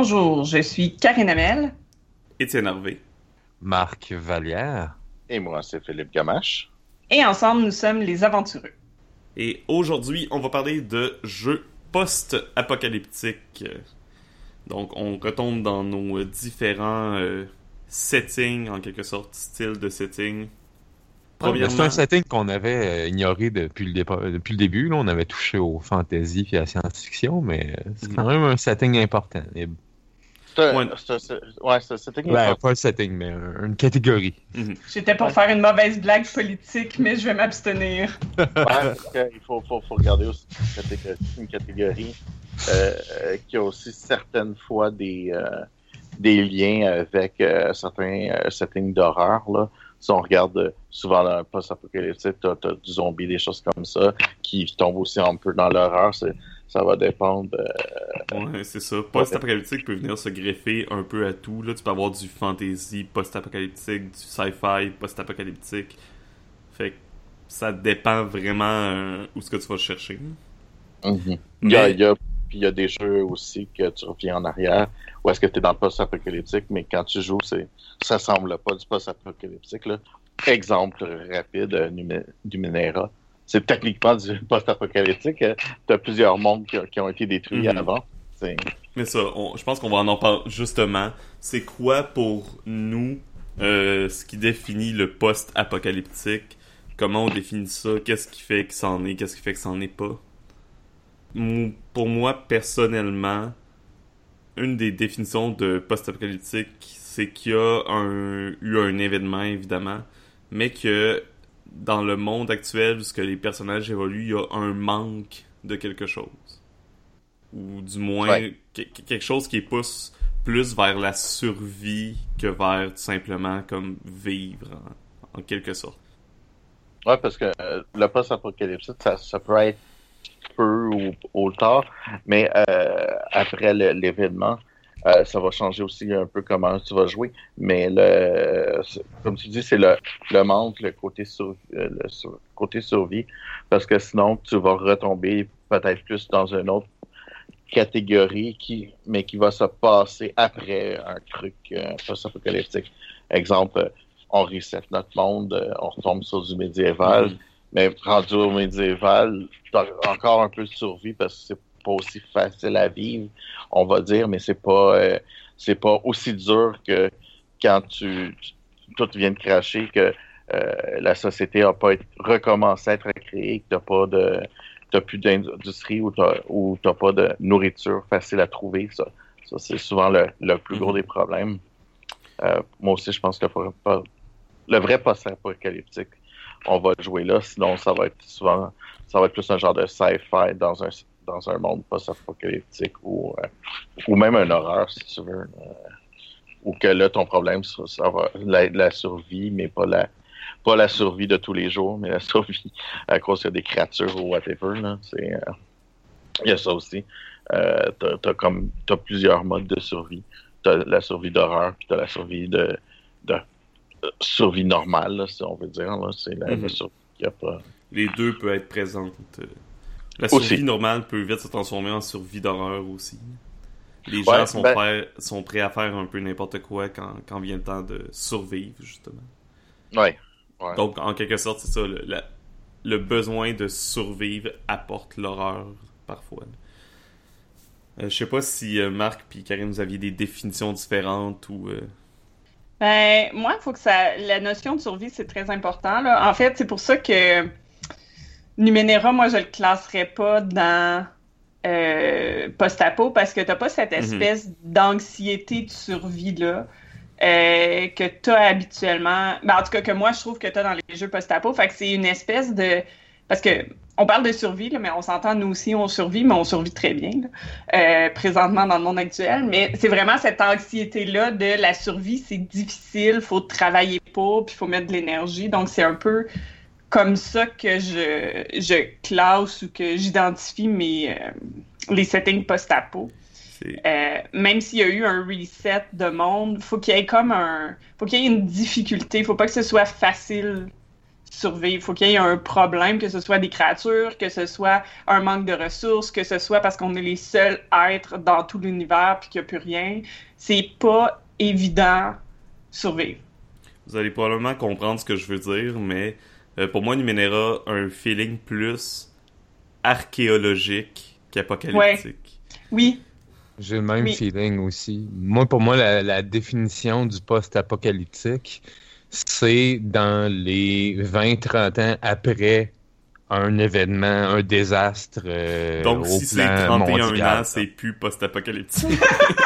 Bonjour, je suis Karine Amel. Étienne Harvé. Marc Vallière. Et moi, c'est Philippe Gamache. Et ensemble, nous sommes les aventureux. Et aujourd'hui, on va parler de jeux post-apocalyptiques. Donc, on retombe dans nos différents euh, settings, en quelque sorte, style de setting. Ouais, c'est un setting qu'on avait euh, ignoré depuis le, depuis le début. Là. On avait touché au fantasy et à la science-fiction, mais euh, c'est quand même un setting important. Et... C'est un, ouais. un, setting ouais, pas un setting, mais une catégorie. Mm-hmm. J'étais pour faire une mauvaise blague politique, mais je vais m'abstenir. ouais, il faut, faut, faut, regarder aussi une catégorie euh, qui a aussi certaines fois des, euh, des liens avec euh, certains settings d'horreur. Là si on regarde souvent dans le post-apocalyptique, t'as, as du zombie, des choses comme ça, qui tombent aussi un peu dans l'horreur. Ça va dépendre. Euh... Ouais, c'est ça. Post-apocalyptique peut venir se greffer un peu à tout. Là, tu peux avoir du fantasy post-apocalyptique, du sci-fi post-apocalyptique. Fait que ça dépend vraiment euh, où ce que tu vas chercher. Il y a, il y a puis il y a des jeux aussi que tu reviens en arrière, ou est-ce que tu es dans le post-apocalyptique, mais quand tu joues, c'est ça semble pas du post-apocalyptique. Exemple rapide euh, du Minera. C'est techniquement du post-apocalyptique. Euh, tu as plusieurs mondes qui, ont été détruits mm-hmm. avant. Mais ça, je pense qu'on va en parler justement. C'est quoi pour nous euh, ce qui définit le post-apocalyptique? Comment on définit ça? Qu'est-ce qui fait que c'en est? Qu'est-ce qui fait que c'en est pas? pour moi, personnellement, une des définitions de post-apocalyptique, c'est qu'il y a un, eu un événement, évidemment, mais que dans le monde actuel, où les personnages évoluent, il y a un manque de quelque chose. Ou du moins, quelque chose qui pousse plus vers la survie que vers tout simplement comme vivre, en, quelque sorte. Ouais, parce que euh, le post-apocalyptique, ça, ça peut être peu ou, tard, mais euh, après l'événement, euh, ça va changer aussi un peu comment tu vas jouer. Mais le, comme tu dis, c'est le, le manque, le côté, sur, euh, le côté survie, parce que sinon, tu vas retomber peut-être plus dans une autre catégorie, qui, mais qui va se passer après un truc post-apocalyptique. Exemple, on reset notre monde, on retombe sur du médiéval. Mm. Mais rendu au médiéval, t'as encore un peu de survie parce que c'est pas aussi facile à vivre, on va dire, mais c'est pas euh, c'est pas aussi dur que quand tu, tout vient de cracher que euh, la société a pas recommencé à être créée, que t'as pas de t'as plus d'industrie ou t'as ou t'as pas de nourriture facile à trouver. Ça, ça c'est souvent le, le plus gros mm-hmm. des problèmes. Euh, moi aussi, je pense que le vrai post-apocalyptique, on va jouer là. Sinon, ça va être souvent, ça va être plus un genre de sci-fi dans un, dans un monde post-apocalyptique ou, euh, ou même un horreur, si tu veux. Euh, ou que là, ton problème, ça, va la, la, survie, mais pas la, pas la survie de tous les jours, mais la survie à cause de des créatures ou whatever. Là. C'est, euh, il y a ça aussi. Euh, t'as, comme, t'as plusieurs modes de survie. T'as la survie d'horreur, puis t'as la survie de, de survie normale, si on veut dire. C'est la, mhm. survie a pas. Les deux peuvent être présentes. La survie normale peut vite se transformer en survie d'horreur aussi. Les gens sont, ben prêts, sont prêts à faire un peu n'importe quoi quand, quand vient le temps de survivre, justement. Ouais. Donc, en quelque sorte, c'est ça. Le, le, besoin de survivre apporte l'horreur, parfois. Euh, je sais pas si euh, Marc et Karine, vous aviez des définitions différentes ou... Euh, ben, moi, il faut que ça. La notion de survie, c'est très important. Là. En fait, c'est pour ça que Numenera, moi, je le classerais pas dans euh, post-apo parce que t'as pas cette mhm. espèce d'anxiété de survie-là. Euh, que tu as habituellement. Ben, en tout cas, que moi, je trouve que tu as dans les jeux post-apo. Fait que c'est une espèce de. Parce que on parle de survie, mais on s'entend, nous aussi, on survit, mais on survit très bien, euh, présentement dans le monde actuel. Mais c'est vraiment cette anxiété-là de la survie, c'est difficile, faut travailler pour, puis faut mettre de l'énergie. Donc, c'est un peu comme ça que je, je classe ou que j'identifie mes euh, les settings post-apo. Euh, même s'il y a eu un reset de monde, faut qu'il y ait comme un, faut qu'il y ait une difficulté. Faut pas que ce soit facile survivre. Il faut qu'il y ait un problème, que ce soit des créatures, que ce soit un manque de ressources, que ce soit parce qu'on est les seuls êtres dans tout l'univers puis qu'il n'y a plus rien. C'est pas évident survivre. Vous allez probablement comprendre ce que je veux dire, mais euh, pour moi, Numenera a un feeling plus archéologique qu'apocalyptique. Oui. J'ai le même feeling aussi. Moi, pour moi, la définition du post-apocalyptique, c'est dans les 20-30 ans après un événement, un désastre. Euh, Donc, si c'est 31 ans, c'est plus post-apocalyptique.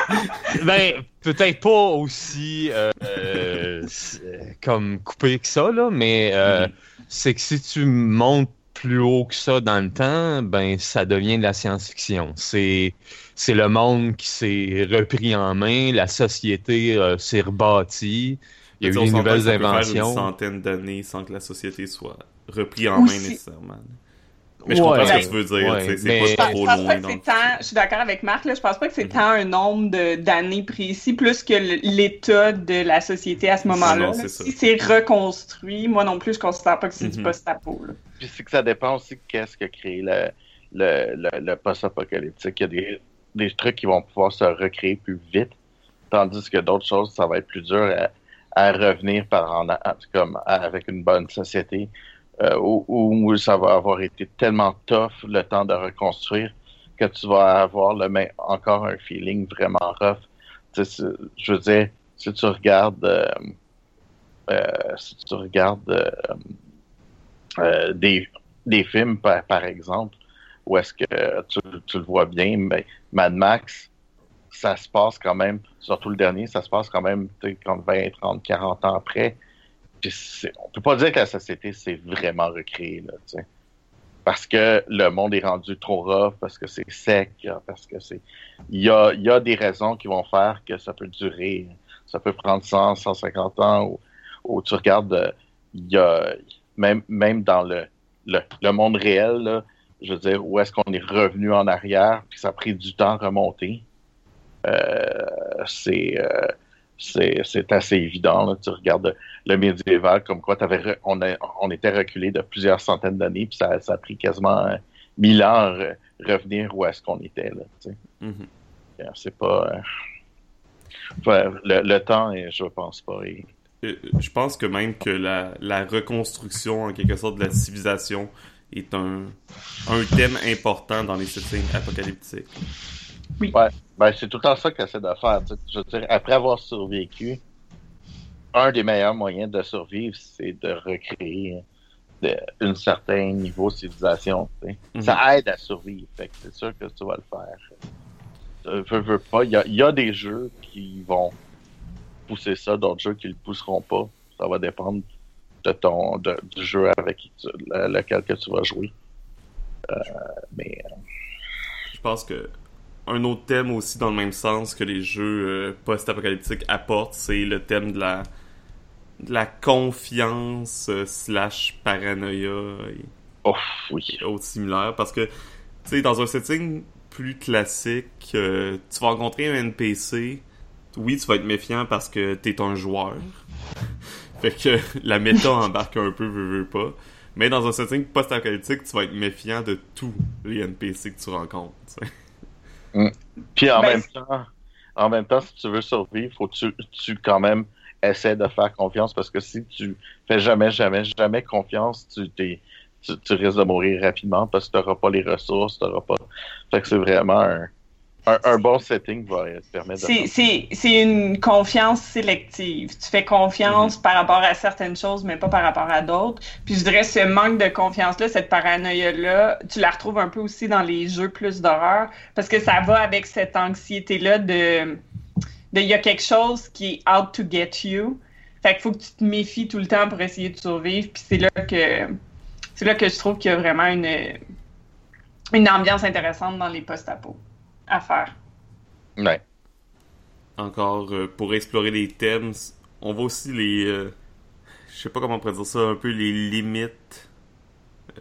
ben, peut-être pas aussi euh, comme coupé que ça, là, mais euh, mm-hmm. C'est que si tu montes plus haut que ça dans le temps, ben ça devient de la science-fiction. C'est c'est le monde qui s'est repris en main, la société s'est rebâtie. Il y a eu des nouvelles inventions. Faire une centaine d'années sans que la société soit reprise en main nécessairement. Mais je comprends ce que tu veux dire. c'est pas trop loin. je suis d'accord avec Marc. Là, je pense pas que c'est tant un nombre d'années précis plus que l'état de la société à ce moment-là. Si c'est reconstruit, moi non plus, je considère pas que c'est du mm-hmm. post-apo. Puis c'est que ça dépend aussi de qu'est-ce que crée le, le, le, post-apocalyptique. Il y a des, des trucs qui vont pouvoir se recréer plus vite, tandis que d'autres choses, ça va être plus dur à à revenir par en, comme avec une bonne société euh, où, ça va avoir été tellement tough le temps de reconstruire que tu vas avoir encore un feeling vraiment rough. je veux dire, si tu regardes euh, euh, si tu regardes des, films par, par exemple où est-ce que tu, tu, le vois bien, mais Mad Max, ça se passe quand même, surtout le dernier, ça se passe quand même 20, 30, 40 ans après. On peut pas dire que la société s'est vraiment recréée, là, Parce que le monde est rendu trop rough, parce que c'est sec, parce que c'est. Il y a, y a des raisons qui vont faire que ça peut durer. Ça peut prendre 100, 150 ans, ou, tu regardes, il y a, même, même dans le, le, monde réel, je veux dire, où est-ce qu'on est revenu en arrière, puis ça a pris du temps à remonter. Euh, c'est euh, c'est assez évident. Tu regardes le médiéval, comme quoi avais, on, on était reculé de plusieurs centaines d'années, puis ça, ça, a pris quasiment mille ans à revenir où est-ce qu'on était. Là, mm-hmm. C'est pas. Euh, le, temps, je pense pas. Je pense que même que la, la, reconstruction, en quelque sorte, de la civilisation est un, un thème important dans les settings apocalyptiques. Oui. Ouais, ben, c'est tout le temps ça qu'elle essaie de faire. Je veux dire, après avoir survécu, un des meilleurs moyens de survivre, c'est de recréer de, un certain niveau de civilisation. Mhm. Ça aide à survivre. Fait que c'est sûr que tu vas le faire. Euh, veux, veux pas. Il y a, y a, des jeux qui vont pousser ça, d'autres jeux qui le pousseront pas. Ça va dépendre de ton de, du jeu avec lequel que tu vas jouer. Euh, mais euh, je pense que un autre thème aussi dans le même sens que les jeux euh, post-apocalyptiques apportent, c'est le thème de la de la confiance euh, slash paranoïa et oh, oui. autres similaires. Parce que tu sais dans un setting plus classique euh, tu vas rencontrer un NPC oui tu vas être méfiant parce que t'es un joueur. Fait que la méta embarque un peu veux, veux pas. Mais dans un setting post-apocalyptique tu vas être méfiant de tous les NPC que tu rencontres Mm. Puis en ben, même temps, en même temps, si tu veux survivre, faut que tu, tu quand même essaies de faire confiance parce que si tu fais jamais, jamais, jamais confiance, tu t'es tu, risques de mourir rapidement parce que tu n'auras pas les ressources, tu pas. Fait que c'est vraiment un, un, bon setting va te permettre de. C'est une confiance sélective. Tu fais confiance mm-hmm. par rapport à certaines choses, mais pas par rapport à d'autres. Puis je dirais ce manque de confiance-là, cette paranoïa-là, tu la retrouves un peu aussi dans les jeux plus d'horreur, parce que ça va avec cette anxiété-là de. Il y a quelque chose qui est out to get you. Fait qu'il faut que tu te méfies tout le temps pour essayer de survivre. Puis c'est là que c'est là que je trouve qu'il y a vraiment une, une ambiance intéressante dans les post-apos à faire. Ouais. Encore, euh, pour explorer les thèmes, on voit aussi les. Euh, je sais pas comment on pourrait dire ça, un peu les limites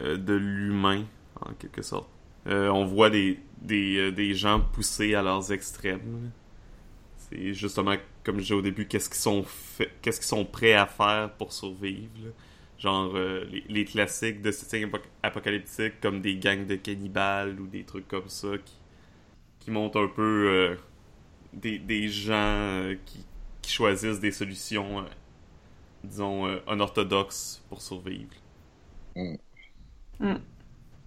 euh, de l'humain, en quelque sorte. on voit des, des, gens poussés à leurs extrêmes. C'est justement, comme je disais au début, qu'est-ce qu'ils sont, qu'est-ce qu'ils sont prêts à faire pour survivre. genre euh, les, les classiques de setting apo- apocalyptique comme des gangs de cannibales ou des trucs comme ça qui, qui montrent un peu euh, des, des gens euh, qui, qui choisissent des solutions, euh, disons, euh, unorthodoxes pour survivre.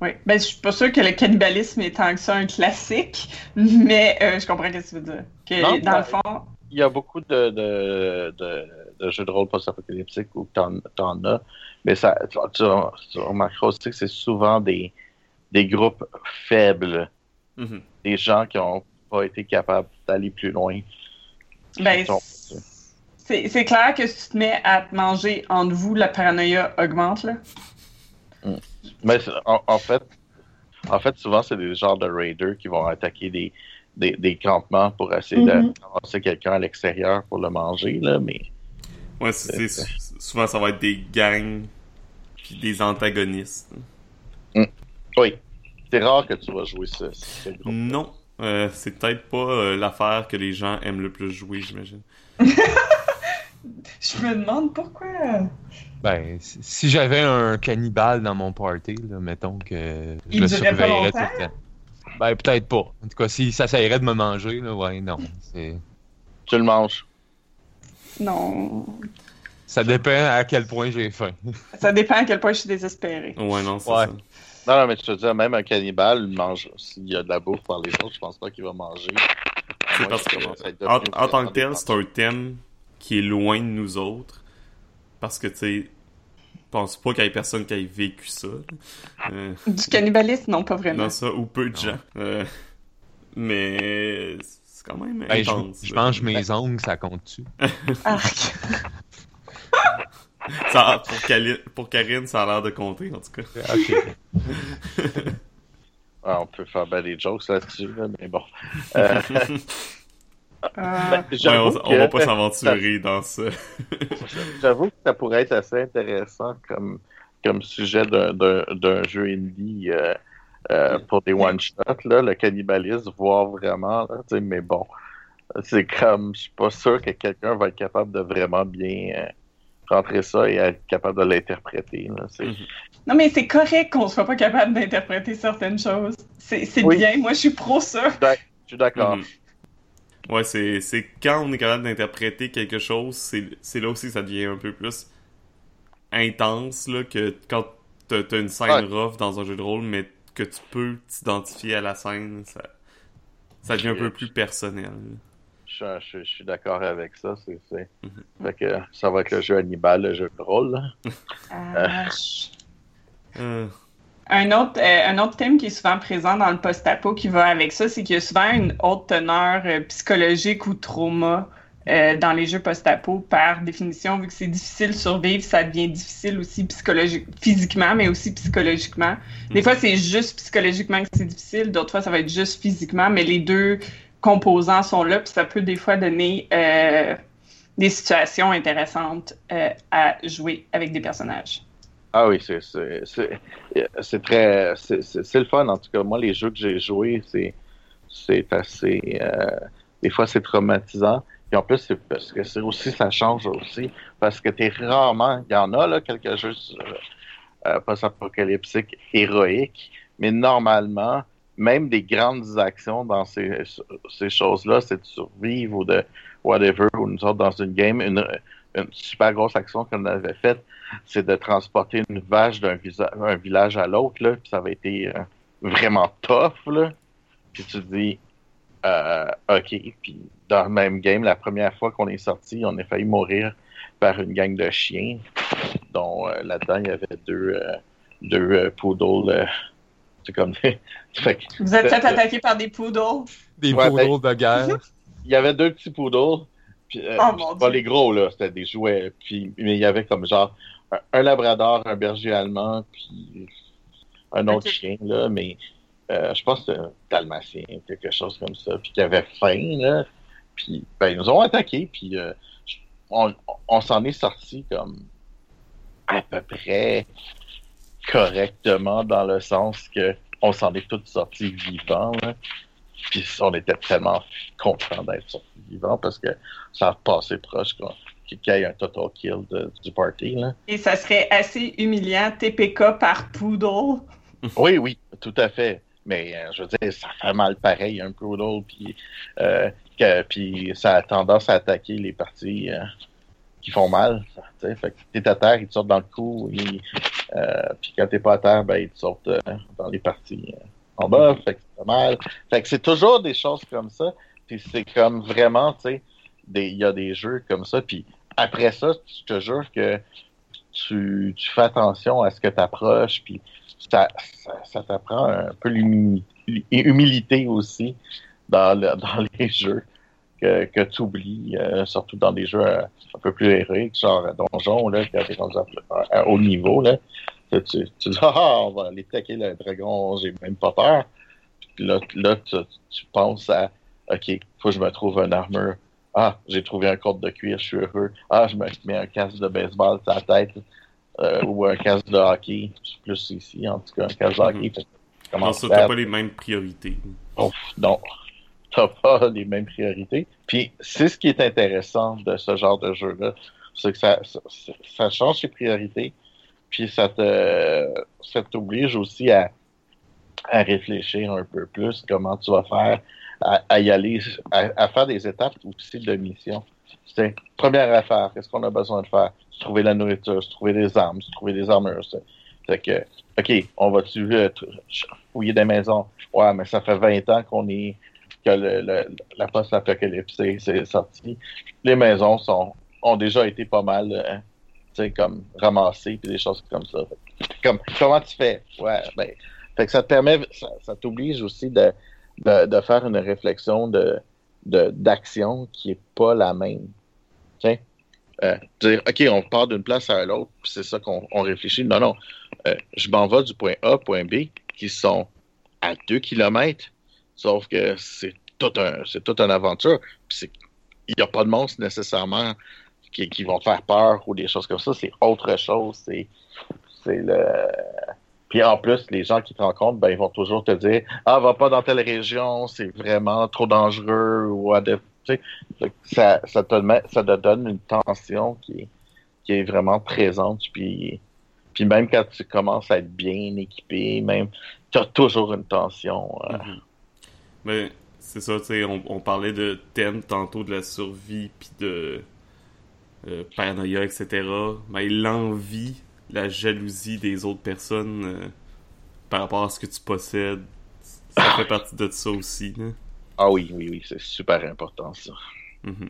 Oui. Ben, je suis pas sûre que le cannibalisme est tant que ça un classique, mais euh, je comprends ce que tu veux dire. Que, Non, dans ben- le fond, Il y a beaucoup de, de, de, de jeux de rôle post-apocalyptiques où t'en, t'en as, mais ça, tu, tu, tu remarqueras aussi que c'est souvent des, des groupes faibles, Mhm. Des gens qui n'ont pas été capables d'aller plus loin. ben, c'est clair que si tu te mets à te manger entre vous, la paranoïa augmente, là. Mais c'est- en, en fait, en fait, souvent, c'est des genres de raiders qui vont attaquer des, des, des campements pour essayer de ramasser quelqu'un à l'extérieur pour le manger, là, mais Ouais, c'est, c'est- souvent ça va être des gangs puis des antagonistes. oui, c'est rare que tu vas jouer ce, ce groupe. Non, euh, c'est peut-être pas euh, l'affaire que les gens aiment le plus jouer, j'imagine. Je me demande pourquoi. Ben, si j'avais un cannibale dans mon party, là, mettons que je Il le surveillerais tout le temps. Ben, peut-être pas. En tout cas, si ça s'essayerait de me manger, là, ouais, non. c'est- Tu le manges. Non. Ça dépend à quel point j'ai faim. Ça dépend à quel point je suis désespérée. Ouais, non, c'est Ouais. ça. Non, non, mais tu te dis, même un cannibale mange. S'il y a de la bouffe par les autres, je pense pas qu'il va manger. C'est parce que, en, tant que tel, c'est un thème qui est loin de nous autres. Parce que, tu sais, je pense pas qu'il y ait personne qui ait vécu ça. Euh, Du cannibalisme, non, pas vraiment. dans ça, ou peu de Non. gens. Euh, mais c'est quand même Ben, je, intense. je là. mange mes ongles, ça compte-tu? Arc. Ça- pour, Cali- pour Karine, ça a l'air de compter, en tout cas. Ok. Ah, on peut faire ben des jokes là-dessus, là, mais bon. Euh, Ah. Ouais, j'avoue on, on va pas s'aventurer dans ça. J'avoue que ça pourrait être assez intéressant comme, comme sujet d'un- d'un d'un jeu indie euh, euh, pour des one-shots, là, le cannibalisme, voir vraiment, là, mais bon, c'est comme, je suis pas sûr que quelqu'un va être capable de vraiment bien euh, rentrer ça et être capable de l'interpréter. Mhm. Non, mais c'est correct qu'on soit pas capable d'interpréter certaines choses. C'est c'est Oui. bien. Moi, je suis pro ça. Je suis d'accord. Mhm. Ouais, c'est, c'est quand on est capable d'interpréter quelque chose, c'est, c'est là aussi que ça devient un peu plus intense, là, que quand t'as, t'as une scène Ouais. rough dans un jeu de rôle, mais que tu peux t'identifier à la scène, ça, ça devient un peu plus personnel. Je, je- je suis d'accord avec ça. Mhm. Fait que ça va être le jeu Hannibal, le jeu de rôle. Ah, Euh, Un autre, euh, un autre thème qui est souvent présent dans le post-apo qui va avec ça, c'est qu'il y a souvent une haute teneur euh, psychologique ou trauma euh, dans les jeux post-apo. Par définition, vu que c'est difficile de survivre, ça devient difficile aussi psychologique, physiquement, mais aussi psychologiquement. Des Mhm. fois, c'est juste psychologiquement que c'est difficile, d'autres fois, ça va être juste physiquement, mais les deux composants sont là, puis ça peut des fois donner euh, des situations intéressantes euh, à jouer avec des personnages. Ah oui, c'est très c'est le fun en tout cas. Moi, les jeux que j'ai joués, c'est assez euh, des fois c'est traumatisant. Puis en plus, c'est parce que c'est aussi ça change aussi parce que t'es rarement, il y en a là quelques jeux post-apocalyptiques héroïques, mais normalement, même des grandes actions dans ces ces choses-là, c'est de survivre ou de whatever ou nous autres dans une game, une une super grosse action qu'on avait faite c'est de transporter une vache d'un village à l'autre, là, puis ça avait été euh, vraiment tough, là. Puis tu te dis, euh, ok, puis dans le même game, la première fois qu'on est sorti, on a failli mourir par une gang de chiens, dont euh, là-dedans, il y avait deux, euh, deux poodles, c'est comme des... fait que, Vous êtes fait Euh, attaquer par des poodles? Des Ouais, poodles de guerre. il y avait deux petits poodles, puis, euh, Oh, pas Dieu. les gros, là, c'était des jouets, puis, mais il y avait comme genre un, un labrador, un berger allemand, puis un autre chien, là, mais euh, je pense que c'était un dalmatien, quelque chose comme ça, puis qui avait faim, là, puis ben, ils nous ont attaqués, puis euh, on, on s'en est sorti comme à peu près correctement dans le sens que on s'en est tous sortis vivants, là. Puis on était tellement contents d'être sortis vivants parce que ça a passé proche qu'il y ait un total kill de- du party. Là. Et ça serait assez humiliant, TPK par Poodle. Oui, oui, tout à fait. Mais euh, je veux dire, ça fait mal pareil, un poodle, puis, euh, que- puis ça a tendance à attaquer les parties euh, qui font mal. Fait que t'es à terre, ils te sortent dans le cou, euh, puis quand t'es pas à terre, ben, ils te sortent euh, dans les parties euh, en bas, fait que fait mal. Fait que c'est toujours des choses comme ça, puis c'est comme vraiment, tu sais, il y a des jeux comme ça, puis après ça, je te jure que tu, tu fais attention à ce que t'approches, puis ça, ça, ça t'apprend un peu l'humilité aussi dans, le- dans les jeux que, que tu oublies, euh, surtout dans des jeux euh, un peu plus héroïques, genre Donjon, là, quand t'es à, à haut niveau, là. Tu, tu, tu dis, ah, on va aller attaquer le dragon, j'ai même pas peur. Puis là, là tu, tu penses à, OK, faut que je me trouve une armure. Ah, j'ai trouvé un code de cuir, je suis heureux. Ah, je me mets un casque de baseball sur la tête. euh, ou un casque de hockey, plus ici, en tout cas, un casque de hockey. Mhm. tu Non, commences ça, t'as pas les mêmes priorités. Ouf, non, t'as pas les mêmes priorités. Puis c'est ce qui est intéressant de ce genre de jeu-là, c'est que ça, ça, ça change tes priorités, puis ça te ça t'oblige aussi à, à réfléchir un peu plus comment tu vas faire, à, y aller, à, faire des étapes aussi de mission. C'est première affaire, qu'est-ce qu'on a besoin de faire? Trouver la nourriture, trouver des armes, trouver des armures. C'est que, OK, on va-tu euh, fouiller des maisons? Ouais, mais ça fait 20 ans qu'on est que la post-apocalypse est- c'est sorti. Les maisons sont ont déjà été pas mal euh, comme ramassées puis des choses comme ça. Comme comment tu fais? Ouais, ben. Fait que ça te permet, ça, t'oblige aussi de, de, faire une réflexion d'action qui est pas la même. Euh, dire, OK, on part d'une place à l'autre, puis c'est ça qu'on on réfléchit. Non, non. Euh, je m'en vais du point A au point B, qui sont à 2 km, sauf que c'est tout un, c'est toute une aventure. Il n'y a pas de monstres nécessairement qui, qui vont faire peur ou des choses comme ça. C'est autre chose. C'est, c'est le. Puis en plus, les gens qui te rencontrent, ben, ils vont toujours te dire Ah, va pas dans telle région, c'est vraiment trop dangereux ou ça, ça, te met, ça te donne une tension qui est, qui est vraiment présente. Puis, puis même quand tu commences à être bien équipé, même, tu as toujours une tension. euh, Mhm. Mais c'est ça, tu sais, on, on parlait de thème tantôt de la survie puis de euh, paranoïa, etc. Mais l'envie, la jalousie des autres personnes euh, par rapport à ce que tu possèdes, ça fait partie de ça aussi. Là. Ah oui, oui, oui, c'est super important ça. Mhm.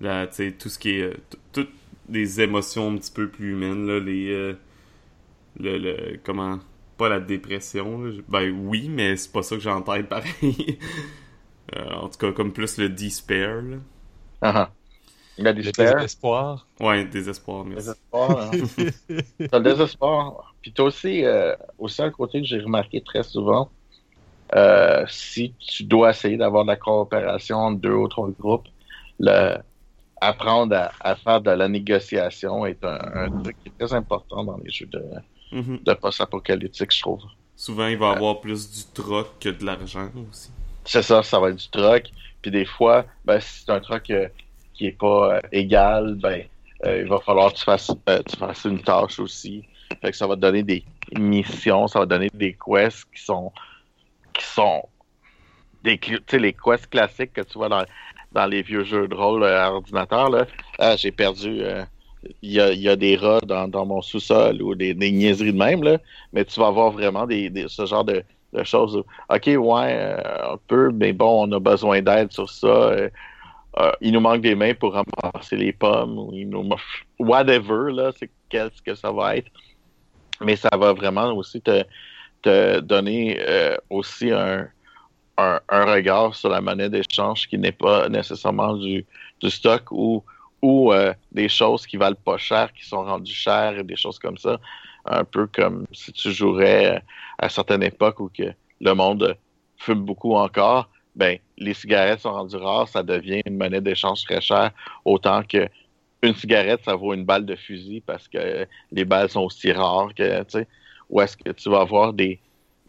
Là, tu sais, tout ce qui est. euh, toutes les émotions un petit peu plus humaines, là, les. euh, le, le- Comment. Pas la dépression, là. Ben oui, mais c'est pas ça que j'ai en tête pareil. Euh, en tout cas, comme plus le despair, là. Ah, ah. Le désespoir. Ouais, désespoir, merci. désespoir, hein. T'as le désespoir. Puis t'as aussi, euh, aussi un côté que j'ai remarqué très souvent. euh, si tu dois essayer d'avoir de la coopération entre deux ou trois groupes, le, apprendre à, à faire de la négociation est un, un truc qui est très important dans les jeux de, Mhm. de post-apocalyptique, je trouve. Souvent, il va y avoir plus du troc que de l'argent aussi. C'est ça, ça va être du troc. Puis des fois, ben, si c'est un troc euh, qui est pas euh, égal, ben, euh, il va falloir que tu fasses, tu fasses une tâche aussi. Fait que ça va te donner des missions, ça va te donner des quests qui sont qui sont des cl- tu sais, les quests classiques que tu vois dans, dans les vieux jeux de rôle euh, à ordinateur. Là. Ah, j'ai perdu. euh, Il y, a, des rats dans, mon sous-sol ou des, niaiseries de même, là. mais tu vas avoir vraiment ce genre de, choses. OK, ouais, euh, un peu, mais bon, on a besoin d'aide sur ça. euh, euh, il nous manque des mains pour ramasser les pommes ou il nous whatever, là, c'est qu'est-ce que ça va être. Mais ça va vraiment aussi te, donner euh, aussi un regard sur la monnaie d'échange qui n'est pas nécessairement du, du stock ou, ou euh, des choses qui valent pas cher, qui sont rendues chères et des choses comme ça. Un peu comme si tu jouerais euh, à certaines époques où que le monde fume beaucoup encore, ben les cigarettes sont rendues rares, ça devient une monnaie d'échange très chère, autant que une cigarette, ça vaut une balle de fusil parce que les balles sont aussi rares que, tu sais, ou est-ce que tu vas avoir des,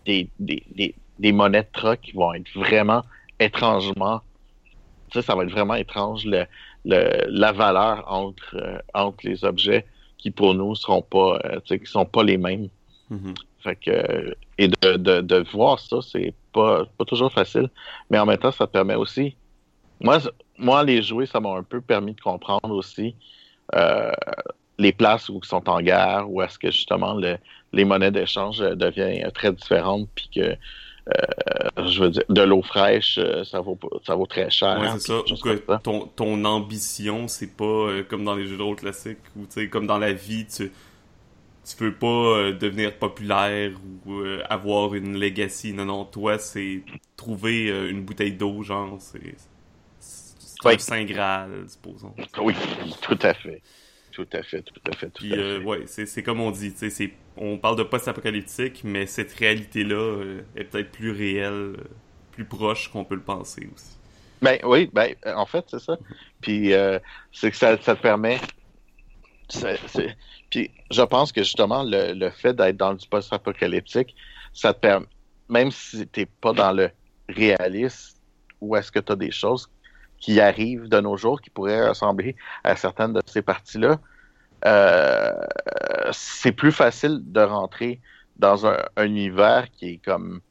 des, des, des, des monnaies de troc qui vont être vraiment étrangement, tu sais, ça va être vraiment étrange le, le, la valeur entre, euh, entre les objets qui pour nous seront pas, euh, qui sont pas les mêmes. Mhm. Fait que, et de, de, de voir ça, c'est pas, pas toujours facile. Mais en même temps, ça permet aussi. Moi, moi les jouer, ça m'a un peu permis de comprendre aussi euh, les places où ils sont en guerre, où est-ce que justement le- les monnaies d'échange euh, deviennent très différentes, puis que euh, je veux dire, de l'eau fraîche, euh, ça vaut pas- ça vaut très cher. Ouais, c'est ça. que ça. ton, ton ambition, c'est pas euh, comme dans les jeux de rôle classiques, ou tu sais, comme dans la vie, tu, tu peux pas devenir populaire ou avoir une legacy. Non, non, toi, c'est trouver une bouteille d'eau, genre, c'est. C'est Ouais. Saint Graal, supposons. Oui, tout à fait. Tout à fait, tout à fait, tout Puis, à euh, fait. ouais, c'est c'est comme on dit, tu sais, c'est- on parle de post-apocalyptique, mais cette réalité-là euh, est peut-être plus réelle, euh, plus proche qu'on peut le penser aussi. Ben oui, ben euh, en fait, c'est ça. Puis c'est que ça, te permet. Puis je pense que justement, le, fait d'être dans du post-apocalyptique, ça te permet, même si t'es pas dans le réaliste, où est-ce que tu as des choses qui arrivent de nos jours qui pourraient ressembler à certaines de ces parties-là, c'est plus facile de rentrer dans un, un univers qui est comme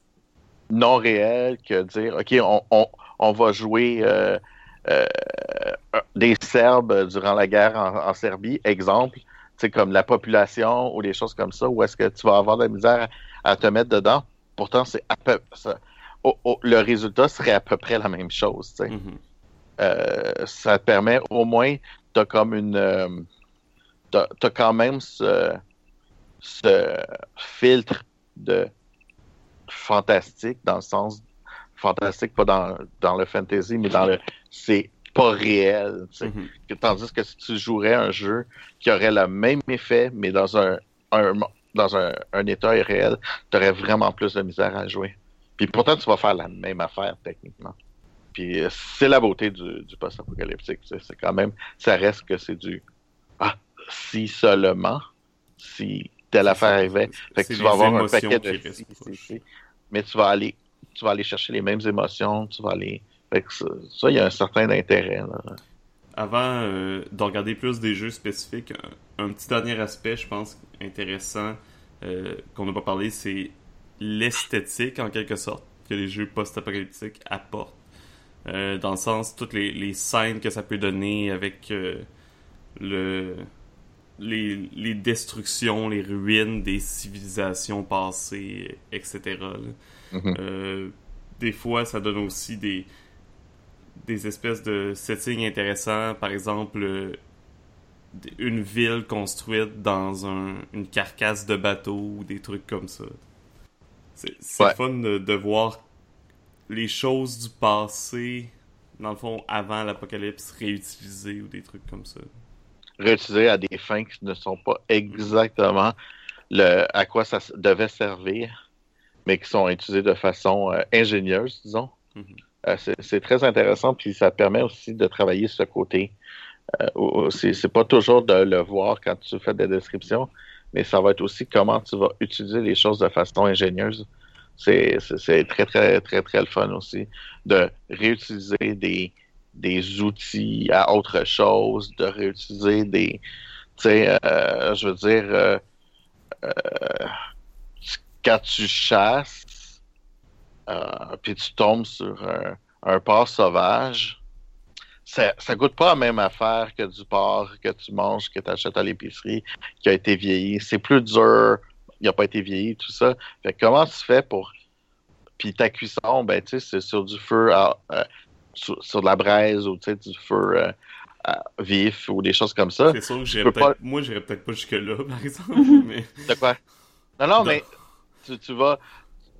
non réel que dire, OK, on, on, on va jouer euh, euh, des Serbes durant la guerre en, en Serbie, exemple, c'est comme la population ou des choses comme ça, où est-ce que tu vas avoir de la misère à, à te mettre dedans. Pourtant, c'est à peu ça, le résultat serait à peu près la même chose. tu. Mhm. Euh, ça te permet au moins, t'as comme une, euh, t'as, t'as quand même ce, ce filtre de fantastique dans le sens fantastique pas dans, dans le fantasy mais dans le c'est pas réel tu sais. Mhm. Que- tandis que si tu jouerais un jeu qui aurait le même effet mais dans un, un dans un, un état irréel t'aurais vraiment plus de misère à jouer puis pourtant tu vas faire la même affaire techniquement puis euh, c'est la beauté du, du post-apocalyptique. C'est c'est quand même, ça reste que c'est du ah si seulement si telle affaire arrivait. Fait que tu vas avoir un paquet de restent si, si, proches. si. mais tu vas aller tu vas aller chercher les mêmes émotions, tu vas aller fait que ça, il y a un certain intérêt là. Avant euh, de regarder plus des jeux spécifiques, un, un petit dernier aspect, je pense, intéressant euh, qu'on n'a pas parlé, c'est l'esthétique, en quelque sorte, que les jeux post-apocalyptiques apportent. Euh, dans le sens, toutes les, les scènes que ça peut donner avec euh, le les, les destructions, les ruines des civilisations passées, etc. Mhm. Euh, des fois, ça donne aussi des, des espèces de settings intéressants. Par exemple, euh, une ville construite dans un, une carcasse de bateau ou des trucs comme ça. C'est c'est Ouais. fun de, de voir les choses du passé, dans le fond, avant l'apocalypse, réutilisées ou des trucs comme ça. Réutilisé à des fins qui ne sont pas exactement le, à quoi ça devait servir, mais qui sont utilisés de façon euh, ingénieuse, disons. Mhm. Euh, c'est très intéressant, puis ça permet aussi de travailler ce côté. Euh, c'est pas toujours de le voir quand tu fais des descriptions, mais ça va être aussi comment tu vas utiliser les choses de façon ingénieuse. C'est très, très, très, très le fun aussi de réutiliser des, des outils à autre chose, de réutiliser des. Tu sais, euh, je veux dire, euh, euh, quand tu chasses, puis tu tombes sur un, porc sauvage, ça, ça goûte pas la même affaire que du porc que tu manges, que tu achètes à l'épicerie, qui a été vieilli. C'est plus dur, il n'a pas été vieilli, tout ça. Fait comment tu fais pour. Puis ta cuisson, ben, tu sais, c'est sur du feu, sur, sur de la braise ou tu sais, du feu euh, à- vif ou des choses comme ça. C'est sûr que j'irais pas- Moi, j'irais peut-être pas jusque-là, par exemple. mais... De quoi? Non, non, Non. mais tu, tu vas.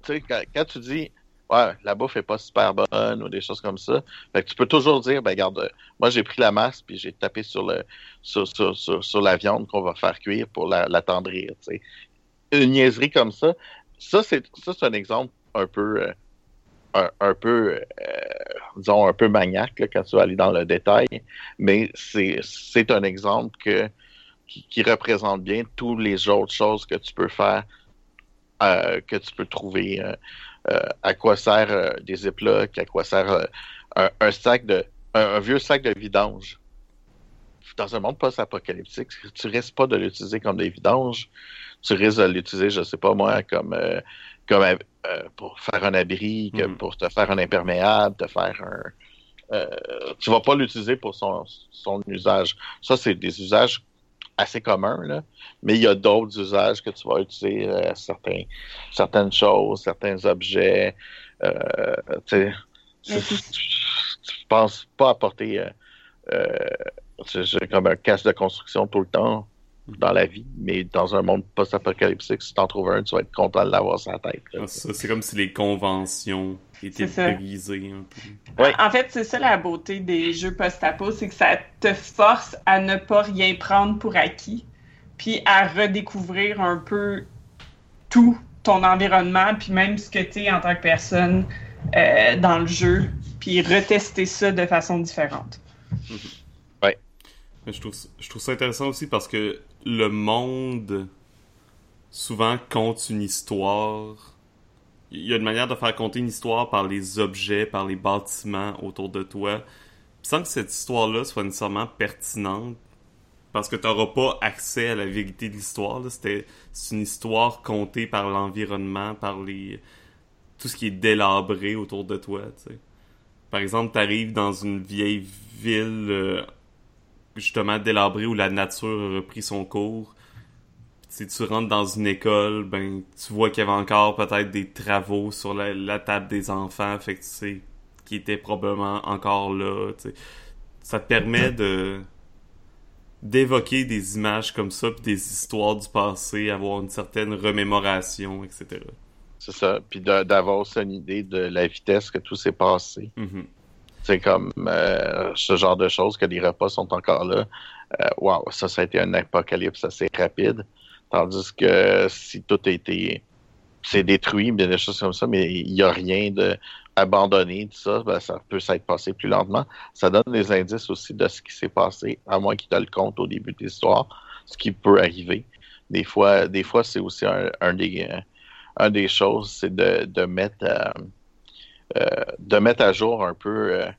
Tu sais, quand, quand tu dis, ouais, la bouffe est pas super bonne ou des choses comme ça, fait que tu peux toujours dire, ben, regarde, euh, moi, j'ai pris la masse puis j'ai tapé sur, le, sur, sur, sur, sur la viande qu'on va faire cuire pour la, l'attendrir, tu sais. Une niaiserie comme ça, ça, c'est, ça, c'est un exemple un peu. euh, un, peu, euh, disons, un peu maniaque quand tu vas aller dans le détail, mais c'est, un exemple qui, représente bien toutes les autres choses que tu peux faire, euh, que tu peux trouver. euh, à quoi sert des ziplocs, à quoi sert un, sac de, un, vieux sac de vidange. dans un monde post-apocalyptique, tu risques pas de l'utiliser comme des vidanges. Tu risques de l'utiliser, je sais pas moi, comme, comme euh, pour faire un abri, que Mhm. pour te faire un imperméable, te faire un. Euh, tu vas pas l'utiliser pour son, son usage. Ça, c'est des usages assez communs, là. mais il y a d'autres usages que tu vas utiliser euh, certains, certaines choses, certains objets. Euh, tu penses pas apporter euh, euh, c'est- c'est comme un casse de construction tout le temps dans la vie, mais dans un monde post-apocalyptique, si t'en trouves un, tu vas être content de l'avoir sur la tête. Ah, ça, C'est comme si les conventions étaient brisées un peu. Ouais. En fait, c'est ça la beauté des jeux post-apo, c'est que ça te force à ne pas rien prendre pour acquis, puis à redécouvrir un peu tout ton environnement, puis même ce que tu es en tant que personne euh, dans le jeu, puis retester ça de façon différente. Je trouve, je trouve ça intéressant aussi parce que le monde souvent compte une histoire. Il y a une manière de faire compter une histoire par les objets, par les bâtiments autour de toi, sans que cette histoire-là soit nécessairement pertinente, parce que tu n'auras pas accès à la vérité de l'histoire. c'est une histoire contée par l'environnement, par les tout ce qui est délabré autour de toi. tu sais. Par exemple, tu arrives dans une vieille ville euh, justement délabrée où la nature a repris son cours. Si tu rentres dans une école, ben tu vois qu'il y avait encore peut-être des travaux sur la, la table des enfants, fait que tu sais qui étaient probablement encore là. tu sais. Ça te permet de d'évoquer des images comme ça, puis des histoires du passé, avoir une certaine remémoration, etc. C'est ça. Puis d'avoir aussi une idée de la vitesse que tout s'est passé. Mhm. C'est comme euh, ce genre de choses, que les repas sont encore là. Waouh, ça, ça a été un apocalypse assez rapide. Tandis que si tout a été c'est détruit, des choses comme ça, mais il n'y a rien de abandonné, tout ça, ben, ça peut s'être passé plus lentement. Ça donne des indices aussi de ce qui s'est passé, à moins qu'il te le compte au début de l'histoire, ce qui peut arriver. Des fois, des fois c'est aussi un, des, un des choses, c'est de, de mettre euh, de mettre à jour un peu euh,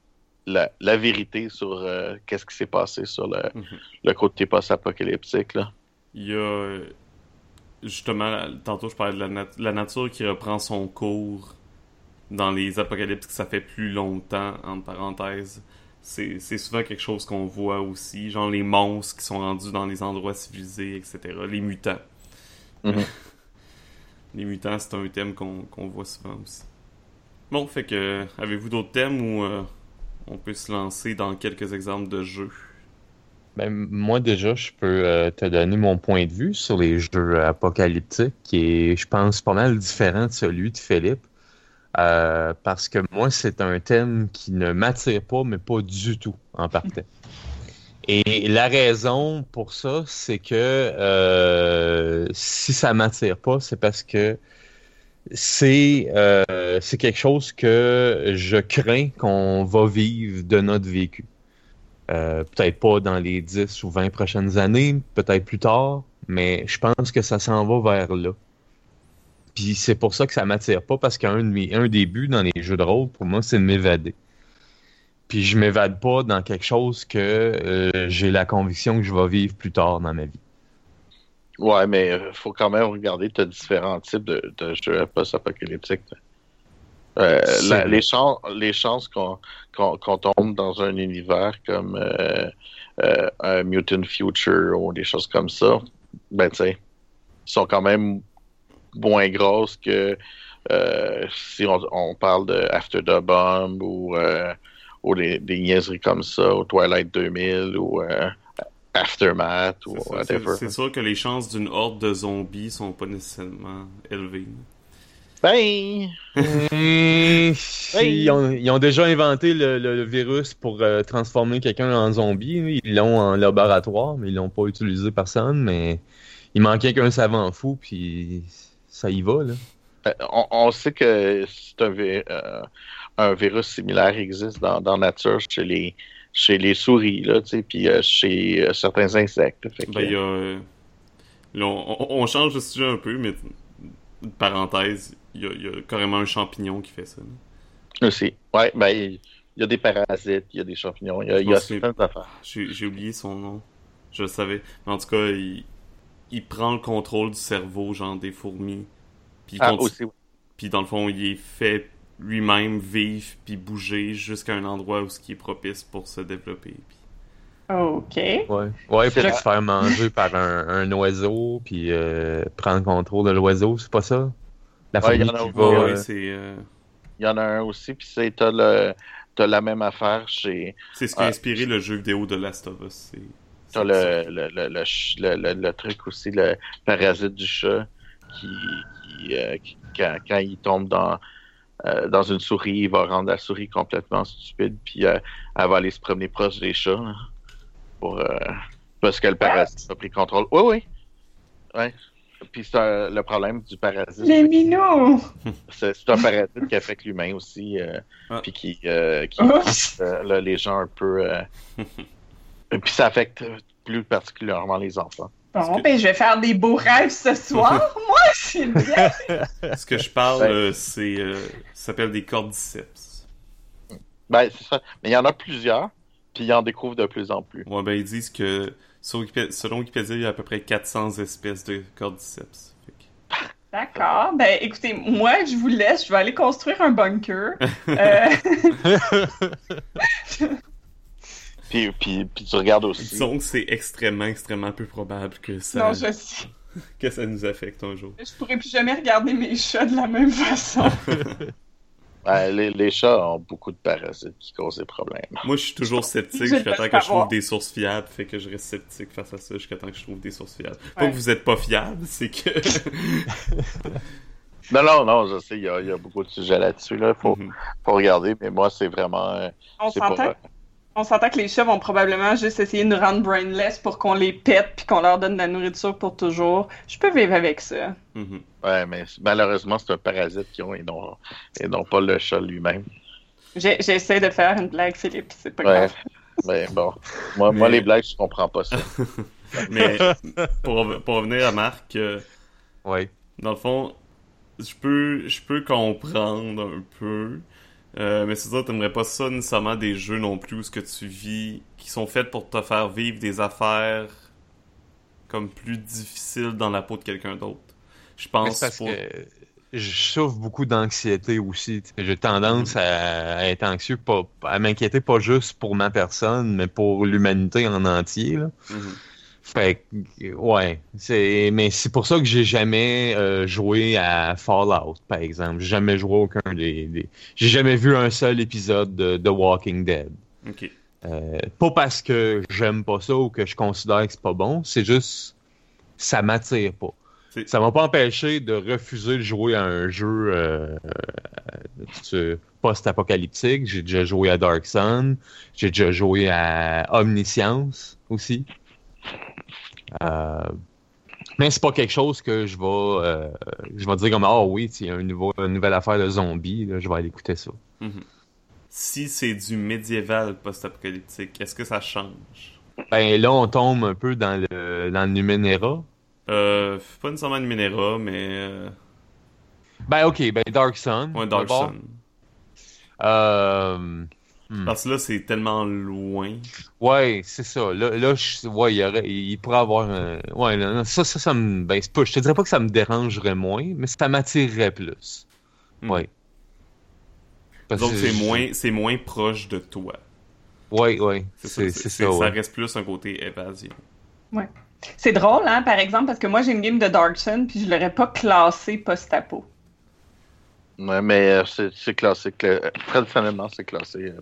la, la vérité sur euh, qu'est-ce qui s'est passé sur le, Mhm. le côté post-apocalyptique. Il y a euh, justement, tantôt je parlais de la, nat- la nature qui reprend son cours dans les apocalypses que ça fait plus longtemps, entre parenthèses. C'est souvent quelque chose qu'on voit aussi, genre les monstres qui sont rendus dans les endroits civilisés, etc. Les mutants. Mhm. les mutants, c'est un thème qu'on qu'on voit souvent aussi. Bon, fait que, avez-vous d'autres thèmes ou euh, on peut se lancer dans quelques exemples de jeux? Ben, moi, déjà, je peux euh, te donner mon point de vue sur les jeux apocalyptiques, qui est, je pense, pas mal différent de celui de Philippe. Euh, parce que moi, c'est un thème qui ne m'attire pas, mais pas du tout en partant. Et la raison pour ça, c'est que euh, si ça m'attire pas, c'est parce que c'est euh, quelque chose que je crains qu'on va vivre de notre vécu. Euh, peut-être pas dans les 10 ou 20 prochaines années, peut-être plus tard, mais je pense que ça s'en va vers là. Puis c'est pour ça que ça m'attire pas, parce qu'un un des buts dans les jeux de rôle, pour moi, c'est de m'évader. Puis je m'évade pas dans quelque chose que euh, j'ai la conviction que je vais vivre plus tard dans ma vie. Ouais, mais il faut quand même regarder, tu as différents types de, de jeux post-apocalyptiques. Euh, les, chances, les chances qu'on qu'on qu'on tombe dans un univers comme euh, euh, un Mutant Future ou des choses comme ça, ben tu sais, sont quand même moins grosses que euh, si on, on parle de After the Bomb ou, euh, ou des, des niaiseries comme ça, ou Twilight 2000 ou euh, Aftermath ou whatever. c'est- sûr que les chances d'une horde de zombies sont pas nécessairement élevées. Ben, Mmh, ils, ont, ils ont déjà inventé le, le- le virus pour euh, transformer quelqu'un en zombie. Ils l'ont en laboratoire, mais ils l'ont pas utilisé personne. Mais il manquait qu'un savant fou, puis ça y va là. Euh, On, on sait que c'est un, vi- euh, un virus similaire existe dans, dans la nature chez les, chez les souris, là, tu sais, puis euh, chez euh, certains insectes. Fait que- Ben, il y a. euh, là, on, on- change de sujet un peu, mais parenthèse, il y a, il y a carrément un champignon qui fait ça. là. Aussi. Ouais, ben, il y a des parasites, il y a des champignons, il y a, y a. J'ai oublié son nom. Je le savais. Mais en tout cas, il, il prend le contrôle du cerveau, genre des fourmis. Puis, Ah, continue- aussi, oui. puis dans le fond, il est fait lui-même vivre puis bouger jusqu'à un endroit où ce qui est propice pour se développer. Puis- OK. Ouais, ouais puis se faire manger par un, un oiseau, puis euh, prendre contrôle de l'oiseau, c'est pas ça? La Ouais, il fourmi y en a qui va... Ouais, euh, euh, Il y en a un aussi, puis c'est t'as le t'as la même affaire chez c'est ce qui a inspiré le jeu vidéo de Last of Us. c'est- t'as le le, le, le, le, le- le truc aussi le parasite du chat qui, qui, euh, qui- quand, quand il tombe dans euh, dans une souris, il va rendre la souris complètement stupide, puis euh, elle va aller se promener proche des chats là, pour euh, parce que le parasite a pris contrôle. Oui, oui. Ouais. Puis c'est le problème du parasite. Les minous! C'est c'est un parasite qui affecte l'humain aussi, euh, Ah. puis qui, euh, qui euh, là, les gens un peu. euh, Et puis ça affecte plus particulièrement les enfants. Bon, ben, je vais faire des beaux rêves ce soir. Moi, c'est bien. Ce que je parle, Ouais. euh, c'est euh, ça s'appelle des cordyceps. Ben, c'est ça. Mais il y en a plusieurs, puis ils en découvrent de plus en plus. Ouais, ben ils disent que sur Wikipédia- selon Wikipédia, il y a à peu près 400 espèces de cordyceps. Que- D'accord. Ben, écoutez, moi, je vous laisse. Je vais aller construire un bunker. Euh, Puis, puis, puis tu regardes aussi. Disons que c'est extrêmement, extrêmement peu probable que ça, non, je sais. que ça nous affecte un jour. Je pourrais plus jamais regarder mes chats de la même façon. Ben, les, les chats ont beaucoup de parasites qui causent des problèmes. Moi, je suis toujours sceptique Je jusqu'à temps que je trouve des sources fiables, fait que je reste sceptique face à ça jusqu'à temps que je trouve des sources fiables. Pas Ouais. que vous êtes pas fiable, c'est que... Non, non, non, je sais, il y a, il y a beaucoup de sujets là-dessus. Là. Faut, Mhm. faut regarder, mais moi, c'est vraiment. euh, On s'entend, pas. On s'entend que les chats vont probablement juste essayer de nous rendre brainless pour qu'on les pète puis qu'on leur donne de la nourriture pour toujours. Je peux vivre avec ça. Mhm. Ouais, mais malheureusement, c'est un parasite qu'ils ont et non, et non pas le chat lui-même. J'ai- J'essaie de faire une blague, Philippe. C'est pas Ouais. grave. Mais bon, moi, les blagues, je comprends pas ça. Mais pour, pour revenir à Marc, euh, ouais. dans le fond, je peux, je peux comprendre un peu, euh, mais c'est ça, t'aimerais pas ça nécessairement des jeux non plus où ce que tu vis, qui sont faits pour te faire vivre des affaires comme plus difficiles dans la peau de quelqu'un d'autre. Je pense parce faut- que je souffre beaucoup d'anxiété aussi. J'ai tendance à, à être anxieux, pas, à m'inquiéter pas juste pour ma personne, mais pour l'humanité en entier. Là. Mhm. Fait que, ouais, c'est mais c'est pour ça que j'ai jamais euh, joué à Fallout, par exemple. J'ai jamais joué aucun des, des- j'ai jamais vu un seul épisode de The Walking Dead. Ok. Euh, pas parce que j'aime pas ça ou que je considère que c'est pas bon, c'est juste ça m'attire pas. C'est- Ça m'a pas empêché de refuser de jouer à un jeu euh, post-apocalyptique. J'ai déjà joué à Dark Sun, j'ai déjà joué à Omniscience aussi. Euh, mais c'est pas quelque chose que je vais, euh, je vais dire comme ah oui, il y a une nouvelle affaire de zombies, là, je vais aller écouter ça. Mhm. Si c'est du médiéval post-apocalyptique, est-ce que ça change? Ben là, on tombe un peu dans le dans le Numenera. Euh, pas nécessairement une Minera, mais... Euh, Ben ok, ben Dark Sun. ouais, Dark. Sun. Euh, hmm. Parce que là, c'est tellement loin. Ouais, c'est ça. Là, là je, ouais, il, y aurait, il pourrait avoir un... Ouais, là, ça, ça, ça me... Ben, c'est pas, je te dirais pas que ça me dérangerait moins, mais ça m'attirerait plus. Mhm. Ouais. Parce Donc c'est je- moins, c'est moins proche de toi. Ouais, ouais. C'est C'est ça, ça, ça ouais. reste plus un côté évasion. C'est drôle, hein, par exemple, parce que moi, j'ai une game de Dark Sun puis je l'aurais pas classé post-apo. Ouais, mais euh, c'est classé. cla- Traditionnellement, c'est classé. euh,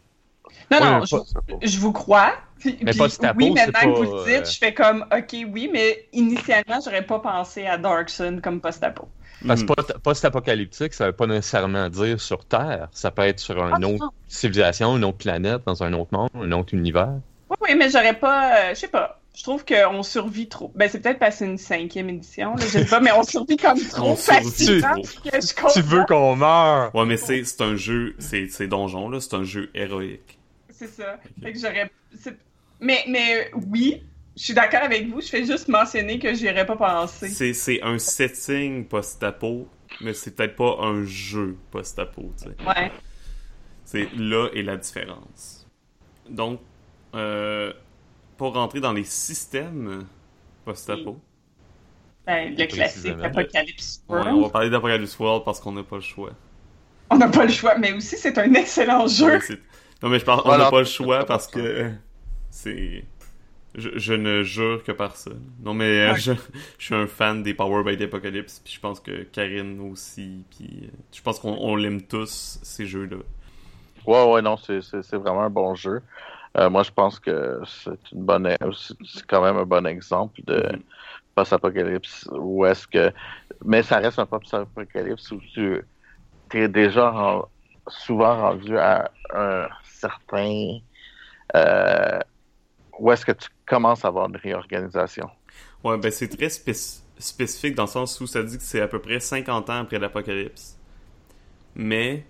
Non, Ouais, non, je, pas- je vous crois. Puis, Mais puis post-apo, oui, maintenant pas, que vous le dites, euh, je fais comme, ok, oui, mais initialement, j'aurais pas pensé à Dark Sun comme post-apo. Parce que post- post-apocalyptique, ça veut pas nécessairement dire sur Terre. Ça peut être sur Ah, une autre non. civilisation, une autre planète, dans un autre monde, un autre univers. Oui, oui, mais j'aurais pas. euh, je sais pas. Je trouve qu'on survit trop. Ben, c'est peut-être parce que c'est une cinquième édition, là, je sais pas, mais on survit comme trop facilement que je comprends. qu'on meure? Ouais, mais c'est c'est un jeu, c'est c'est donjon là, c'est un jeu héroïque. C'est ça. Fait que j'aurais. Mais, mais oui, je suis d'accord avec vous. Je fais juste mentionner que j'y aurais pas pensé. C'est c'est un setting post-apo, mais c'est peut-être pas un jeu post-apo, tu sais. Ouais. C'est là est la différence. Donc, euh, pour rentrer dans les systèmes post-apo. Ben, le classique. Apocalypse Ouais, World. on va parler d'Apocalypse World parce qu'on n'a pas le choix. On n'a pas le choix, mais aussi c'est un excellent jeu. Ouais, c'est- non, mais je on Voilà. n'a pas le choix parce que c'est. Je, je ne jure que par ça. Non, mais euh, Ouais. je, je suis un fan des Power by the Apocalypse, puis je pense que Karine aussi, puis euh, je pense qu'on on l'aime tous, ces jeux-là. Ouais, ouais, non, c'est vraiment un bon jeu. Euh, moi, je pense que c'est une bonne, c'est quand même un bon exemple de Mhm. post-apocalypse où est-ce que, mais ça reste un post-apocalypse où tu es déjà souvent rendu à un certain, euh, où est-ce que tu commences à avoir une réorganisation? Ouais, ben c'est très spéc- spécifique dans le sens où ça dit que c'est à peu près 50 ans après l'Apocalypse. Mais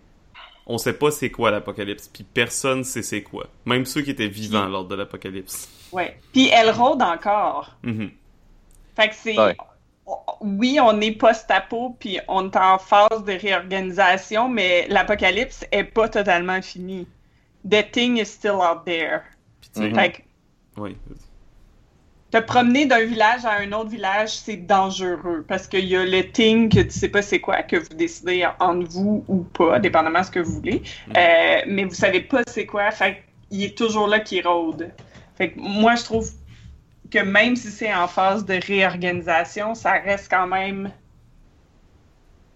on sait pas c'est quoi l'Apocalypse, puis personne sait c'est quoi. Même ceux qui étaient vivants lors de l'Apocalypse. Ouais. Puis elle rôde encore. Fait que c'est. Ouais. Oui, on est post-apo, puis on est en phase de réorganisation, mais l'apocalypse est pas totalement fini. The thing is still out there. Mhm. Que ouais. te promener d'un village à un autre village, c'est dangereux parce qu'il y a le thing que tu sais pas c'est quoi, que vous décidez entre vous ou pas, dépendamment de ce que vous voulez. Mm. Euh, mais vous savez pas c'est quoi, fait qu'il est toujours là qui rôde. Fait que moi, je trouve que même si c'est en phase de réorganisation, ça reste quand même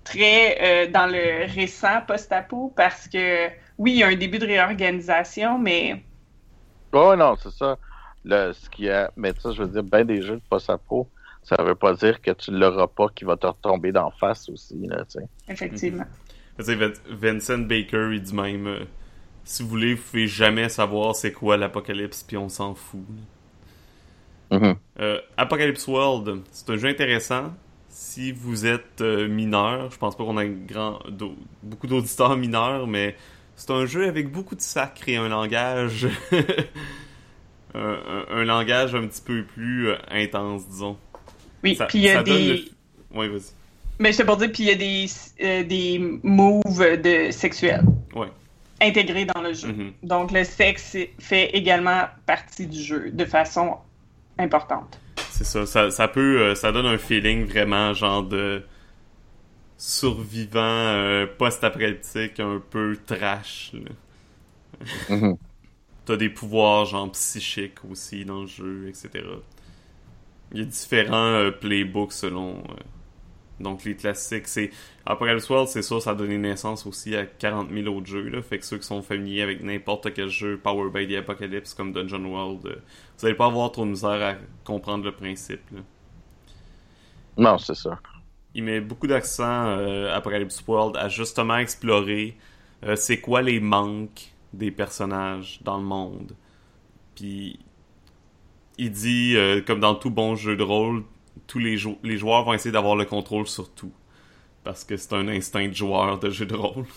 très euh, dans le récent post-apo parce que oui, il y a un début de réorganisation, mais Ouais, non, c'est ça. Le, ce qui a, mais ça, je veux dire, ben des jeux de post-apo, ça veut pas dire que tu l'auras pas qui va te retomber d'en face aussi, là, tu sais. effectivement. Tu sais, Vin- Vincent Baker, il dit même euh, si vous voulez, vous pouvez jamais savoir c'est quoi l'apocalypse, puis on s'en fout. Mhm. Euh, Apocalypse World, c'est un jeu intéressant. Si vous êtes euh, mineur, je pense pas qu'on a grand, beaucoup d'auditeurs mineurs, mais c'est un jeu avec beaucoup de sacre et un langage, un, un- un langage un petit peu plus euh, intense, disons. Oui, puis il y a des. le- Ouais, vas-y. Mais je te pour dire, puis il y a des, euh, des moves de sexuels Ouais. intégrés dans le jeu. Mhm. Donc le sexe fait également partie du jeu de façon importante. C'est ça, ça, ça peut, euh, ça donne un feeling vraiment genre de survivant euh, post-apocalyptique un peu trash. là. Mhm. T'as des pouvoirs genre psychiques aussi dans le jeu, etc. Il y a différents euh, playbooks selon euh, donc les classiques. C'est Apocalypse World, c'est ça, ça a donné naissance aussi à 40 000 autres jeux. Là. Fait que ceux qui sont familiers avec n'importe quel jeu Power by the Apocalypse comme Dungeon World, vous allez pas avoir trop de misère à comprendre le principe. là. Non, c'est ça. Il met beaucoup d'accent euh, Apocalypse World à justement explorer euh, c'est quoi les manques des personnages dans le monde. Puis il dit euh, comme dans tout bon jeu de rôle, tous les, jou- les joueurs vont essayer d'avoir le contrôle sur tout parce que c'est un instinct de joueur de jeu de rôle.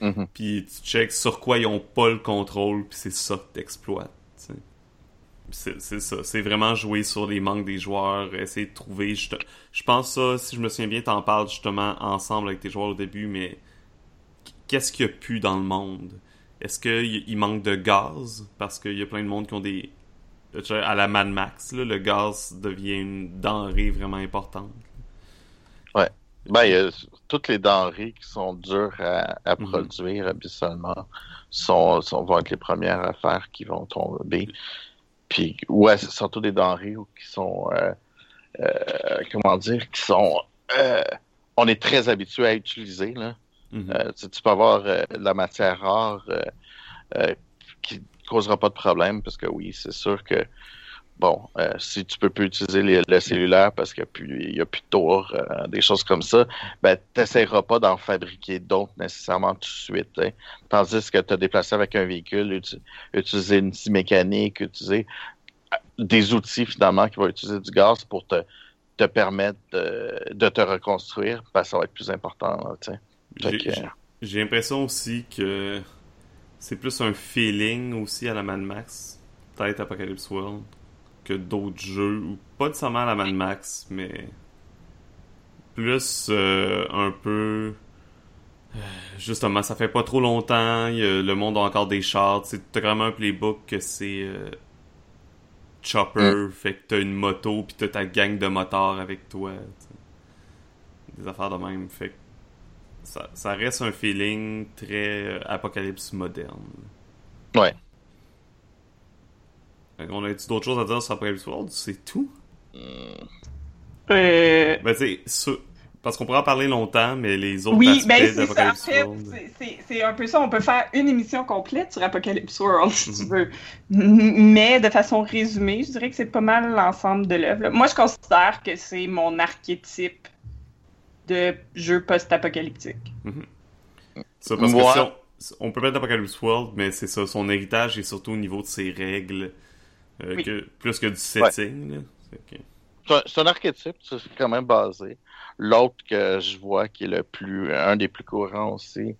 Mhm. Puis tu checks sur quoi ils ont pas le contrôle, puis c'est ça que t'exploites. C'est ça, c'est vraiment jouer sur les manques des joueurs, essayer de trouver. juste- Je pense ça, si je me souviens bien, t'en parles justement ensemble avec tes joueurs au début, mais qu'est-ce qu'il y a plus dans le monde? Est-ce qu'il il manque de gaz? Parce qu'il y a plein de monde qui ont des. À la Mad Max, là, le gaz devient une denrée vraiment importante. Ben, il y a toutes les denrées qui sont dures à, à Mhm. produire habituellement sont, sont, vont être les premières affaires qui vont tomber. Puis, ouais, c'est surtout des denrées qui sont, euh, euh, comment dire, qui sont, euh, on est très habitué à utiliser, là. Mhm. Euh, tu, tu peux avoir euh, de la matière rare euh, euh, qui causera pas de problème parce que oui, c'est sûr que bon, euh, si tu peux plus utiliser les- le cellulaire parce qu'il n'y a, plus de tour, euh, des choses comme ça, ben tu n'essaieras pas d'en fabriquer d'autres nécessairement tout de suite. hein. Tandis que te déplacer avec un véhicule, uti- utiliser une scie mécanique, utiliser euh, des outils finalement qui vont utiliser du gaz pour te, te permettre de, de te reconstruire, ben, ça va être plus important. J'ai l'impression aussi que c'est plus un feeling aussi à la Mad Max, peut-être Apocalypse World, que d'autres jeux, ou pas nécessairement à la Mad Max, mais plus euh, un peu justement, ça fait pas trop longtemps, le monde a encore des charts, t'as vraiment un playbook que c'est euh, chopper, mm. fait que t'as une moto pis t'as ta gang de motards avec toi. Des affaires de même, fait que ça, ça reste un feeling très euh, apocalypse moderne. Ouais. On a-tu d'autres choses à dire sur Apocalypse World? C'est tout? Euh... Ben, tu sais, parce qu'on pourra en parler longtemps, mais les autres oui, ben, d'Apocalypse World... C'est un peu ça. On peut faire une émission complète sur Apocalypse World, si tu mhm. veux. Mais de façon résumée, je dirais que c'est pas mal l'ensemble de l'œuvre. Moi, je considère que c'est mon archétype de jeu post-apocalyptique. Mhm. Ça, parce que on, peut mettre Apocalypse World, mais c'est ça, son héritage est surtout au niveau de ses règles, euh, que, plus que du setting. C'est un archétype, c'est quand même basé. L'autre que je vois qui est le plus, un des plus courants aussi,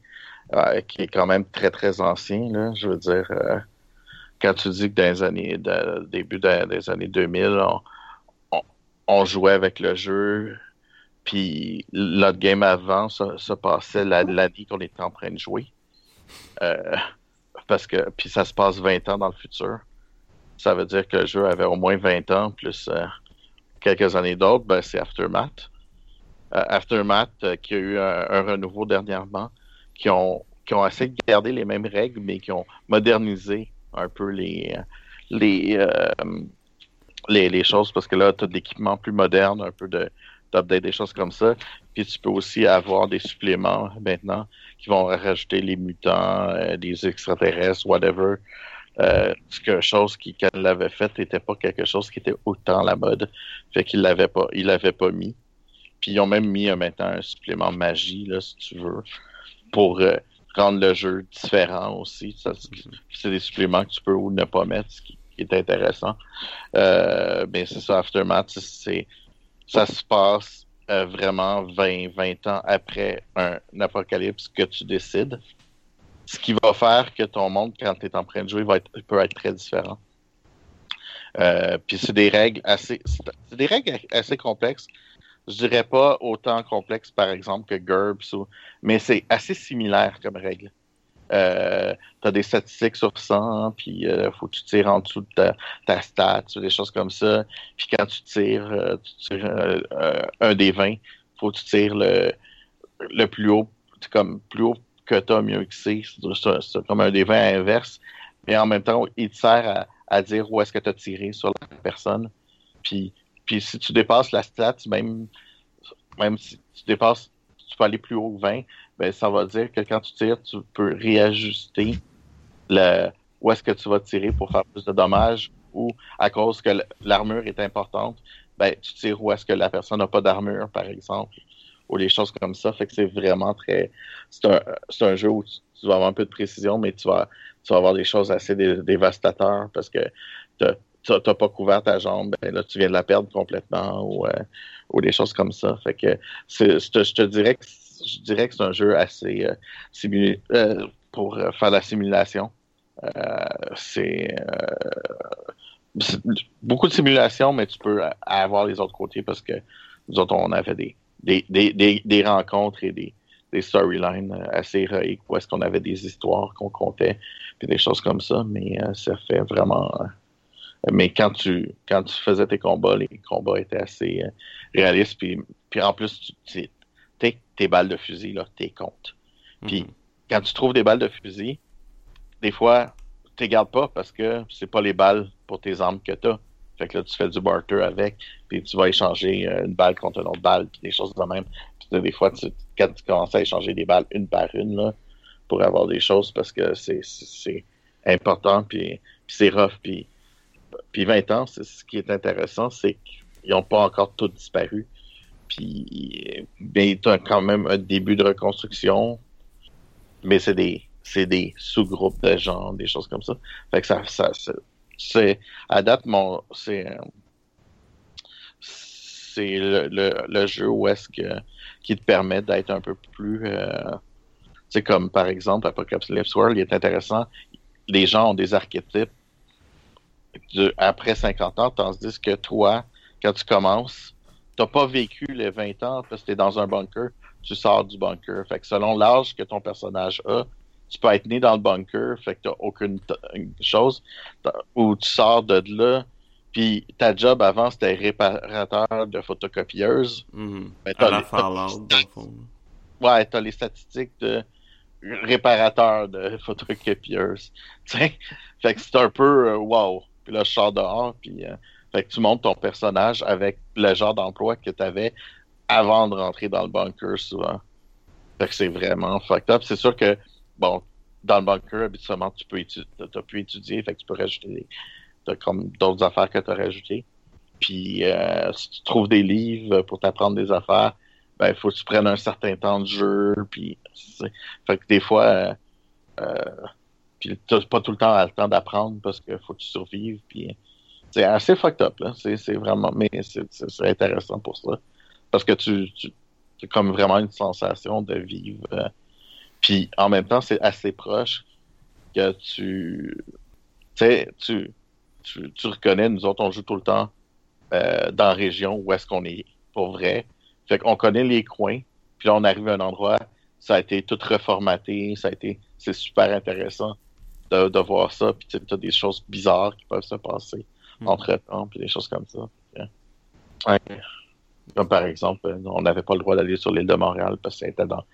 euh, qui est quand même très très ancien, là, je veux dire, euh, quand tu dis que dans les années, début des années 2000, on, jouait avec le jeu, puis l'autre game avant, ça, ça passait l'année qu'on était en train de jouer. Parce que, puis ça se passe 20 ans dans le futur. Ça veut dire que le jeu avait au moins 20 ans, plus quelques années d'autres, ben, c'est Aftermath. Euh, Aftermath, euh, qui a eu un, renouveau dernièrement, qui ont, qui ont essayé de garder les mêmes règles, mais qui ont modernisé un peu les, euh, les, les, choses, parce que là, tu as de l'équipement plus moderne, un peu de d'update, des choses comme ça. Puis tu peux aussi avoir des suppléments maintenant qui vont rajouter les mutants, des extraterrestres, whatever. Euh, quelque chose qui, quand il l'avait fait, n'était pas quelque chose qui était autant la mode. Fait qu'il l'avait pas, il l'avait pas mis. Puis ils ont même mis euh, maintenant un supplément magie, là, si tu veux, pour euh, rendre le jeu différent aussi. C'est des suppléments que tu peux ou ne pas mettre, ce qui, est intéressant. Euh, ben, c'est ça, Aftermath, c'est ça se passe euh, vraiment 20, 20 ans après un, apocalypse que tu décides. Ce qui va faire que ton monde, quand tu es en train de jouer, va être, peut être très différent. puis c'est des règles assez, c'est des règles assez complexes je dirais pas autant complexe, par exemple, que GURPS, mais c'est assez similaire comme règle. Euh, tu as des statistiques sur 100, puis euh, faut que tu tires en dessous de ta, ta stat, des choses comme ça. Puis quand tu tires, euh, euh, un des 20, faut que tu tires le, le plus haut, comme plus haut que tu as, mieux que c'est. C'est comme un 20 inverse. Mais en même temps, il te sert à, dire où est-ce que tu as tiré sur la personne. Puis puis si tu dépasses la stat, même, même si tu dépasses, tu peux aller plus haut que 20, ben, ça va dire que quand tu tires, tu peux réajuster le, où est-ce que tu vas tirer pour faire plus de dommages ou à cause que l'armure est importante, ben, tu tires où est-ce que la personne n'a pas d'armure, par exemple, ou des choses comme ça. Fait que c'est vraiment très. C'est un, un, jeu où tu, vas avoir un peu de précision, mais tu vas, tu vas avoir des choses assez dévastateurs parce que tu n'as pas couvert ta jambe, ben là, tu viens de la perdre complètement ou, euh, ou des choses comme ça. Fait que je te dirais que je dirais que c'est un jeu assez euh, euh pour faire la simulation. c'est beaucoup de simulation, mais tu peux avoir les autres côtés parce que nous autres, on avait des, des, des, des, rencontres et des, des storylines assez héroïques où est-ce qu'on avait des histoires qu'on comptait, puis des choses comme ça, mais ça fait vraiment mais quand tu quand tu faisais tes combats, les combats étaient assez euh, réalistes. Puis, puis en plus, tu tes, tes balles de fusil, là, t'es comptes. Puis mhm. quand tu trouves des balles de fusil, des fois, tu les gardes pas parce que c'est pas les balles pour tes armes que t'as. Fait que là, tu fais du barter avec, puis tu vas échanger euh, une balle contre une autre balle, puis des choses de même. Puis des fois, tu, quand tu commences à échanger des balles une par une, là, pour avoir des choses, parce que c'est important, puis, puis c'est rough, puis puis 20 ans, ce qui est intéressant, c'est qu'ils n'ont pas encore tous disparu. Puis, ben, tu as quand même un début de reconstruction, mais c'est des, c'est des sous-groupes de gens, des choses comme ça. Fait que ça, ça c'est, à date, mon, c'est, c'est le, jeu où est-ce que, qui te permet d'être un peu plus, euh, c'est comme par exemple Apocalypse World, il est intéressant. Les gens ont des archétypes après 50 ans, tandis que toi, quand tu commences, t'as pas vécu les 20 ans parce que t'es dans un bunker. tu sors du bunker. Fait que selon l'âge que ton personnage a, tu peux être né dans le bunker, fait que t'as aucune chose, ou tu sors de là, puis ta job avant c'était réparateur de photocopieuse. Mm -hmm. la Fallout, dans le fond. Ouais, t'as les statistiques de réparateur de photocopieuse. T'sais? Fait que c'est un peu euh, wow. Puis là, je sors dehors, puis euh, fait que tu montes ton personnage avec le genre d'emploi que tu avais avant de rentrer dans le bunker souvent. Fait que c'est vraiment fucked up. C'est sûr que, bon, dans le bunker, habituellement, tu peux étudier, as pu étudier, fait que tu peux rajouter des, t'as comme d'autres affaires que tu as rajoutées. Puis euh, si tu trouves des livres pour t'apprendre des affaires, ben il faut que tu prennes un certain temps de jeu. Puis fait que des fois, euh, euh, puis pas tout le temps le temps d'apprendre parce qu'il faut que tu survives. Puis c'est assez fucked up là. C'est vraiment, mais c'est intéressant pour ça parce que tu, tu c'est comme vraiment une sensation de vivre. Puis en même temps, c'est assez proche que tu, sais, tu, tu, tu reconnais, nous autres, on joue tout le temps euh, dans la région où est-ce qu'on est pour vrai. Fait qu'on connaît les coins, puis là, on arrive à un endroit, ça a été tout reformaté, ça a été, c'est super intéressant de, de voir ça, puis tu as des choses bizarres qui peuvent se passer hmm. entre temps, puis des choses comme ça. Ouais. Comme par exemple, on n'avait pas le droit d'aller sur l'île de Montréal parce qu'elle était, dans,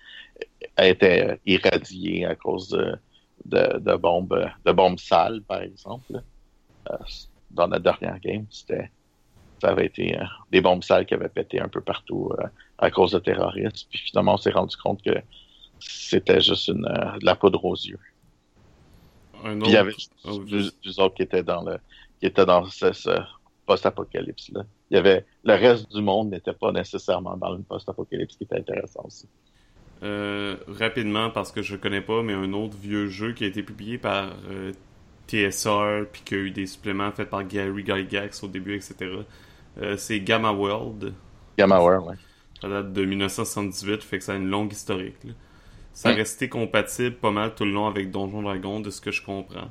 elle était irradiée à cause de, de, de bombes, de bombes sales, par exemple. Euh, dans la dernière game, c'était ça avait été euh, des bombes sales qui avaient pété un peu partout euh, à cause de terroristes. Puis finalement, on s'est rendu compte que c'était juste une, de la poudre aux yeux. Puis il y avait oh, deux, autres qui étaient dans le qui étaient dans ce, ce post-apocalypse là. Il y avait le reste du monde n'était pas nécessairement dans le post-apocalypse qui était intéressant aussi. Rapidement parce que je connais pas, mais un autre vieux jeu qui a été publié par TSR, puis qu'il y a eu des suppléments faits par Gary Gygax au début, etc. Euh, c'est Gamma World. Gamma World, ouais. Ça date de 1978, fait que ça a une longue historique. Ça a resté compatible pas mal tout le long avec Donjon Dragon, de ce que je comprends.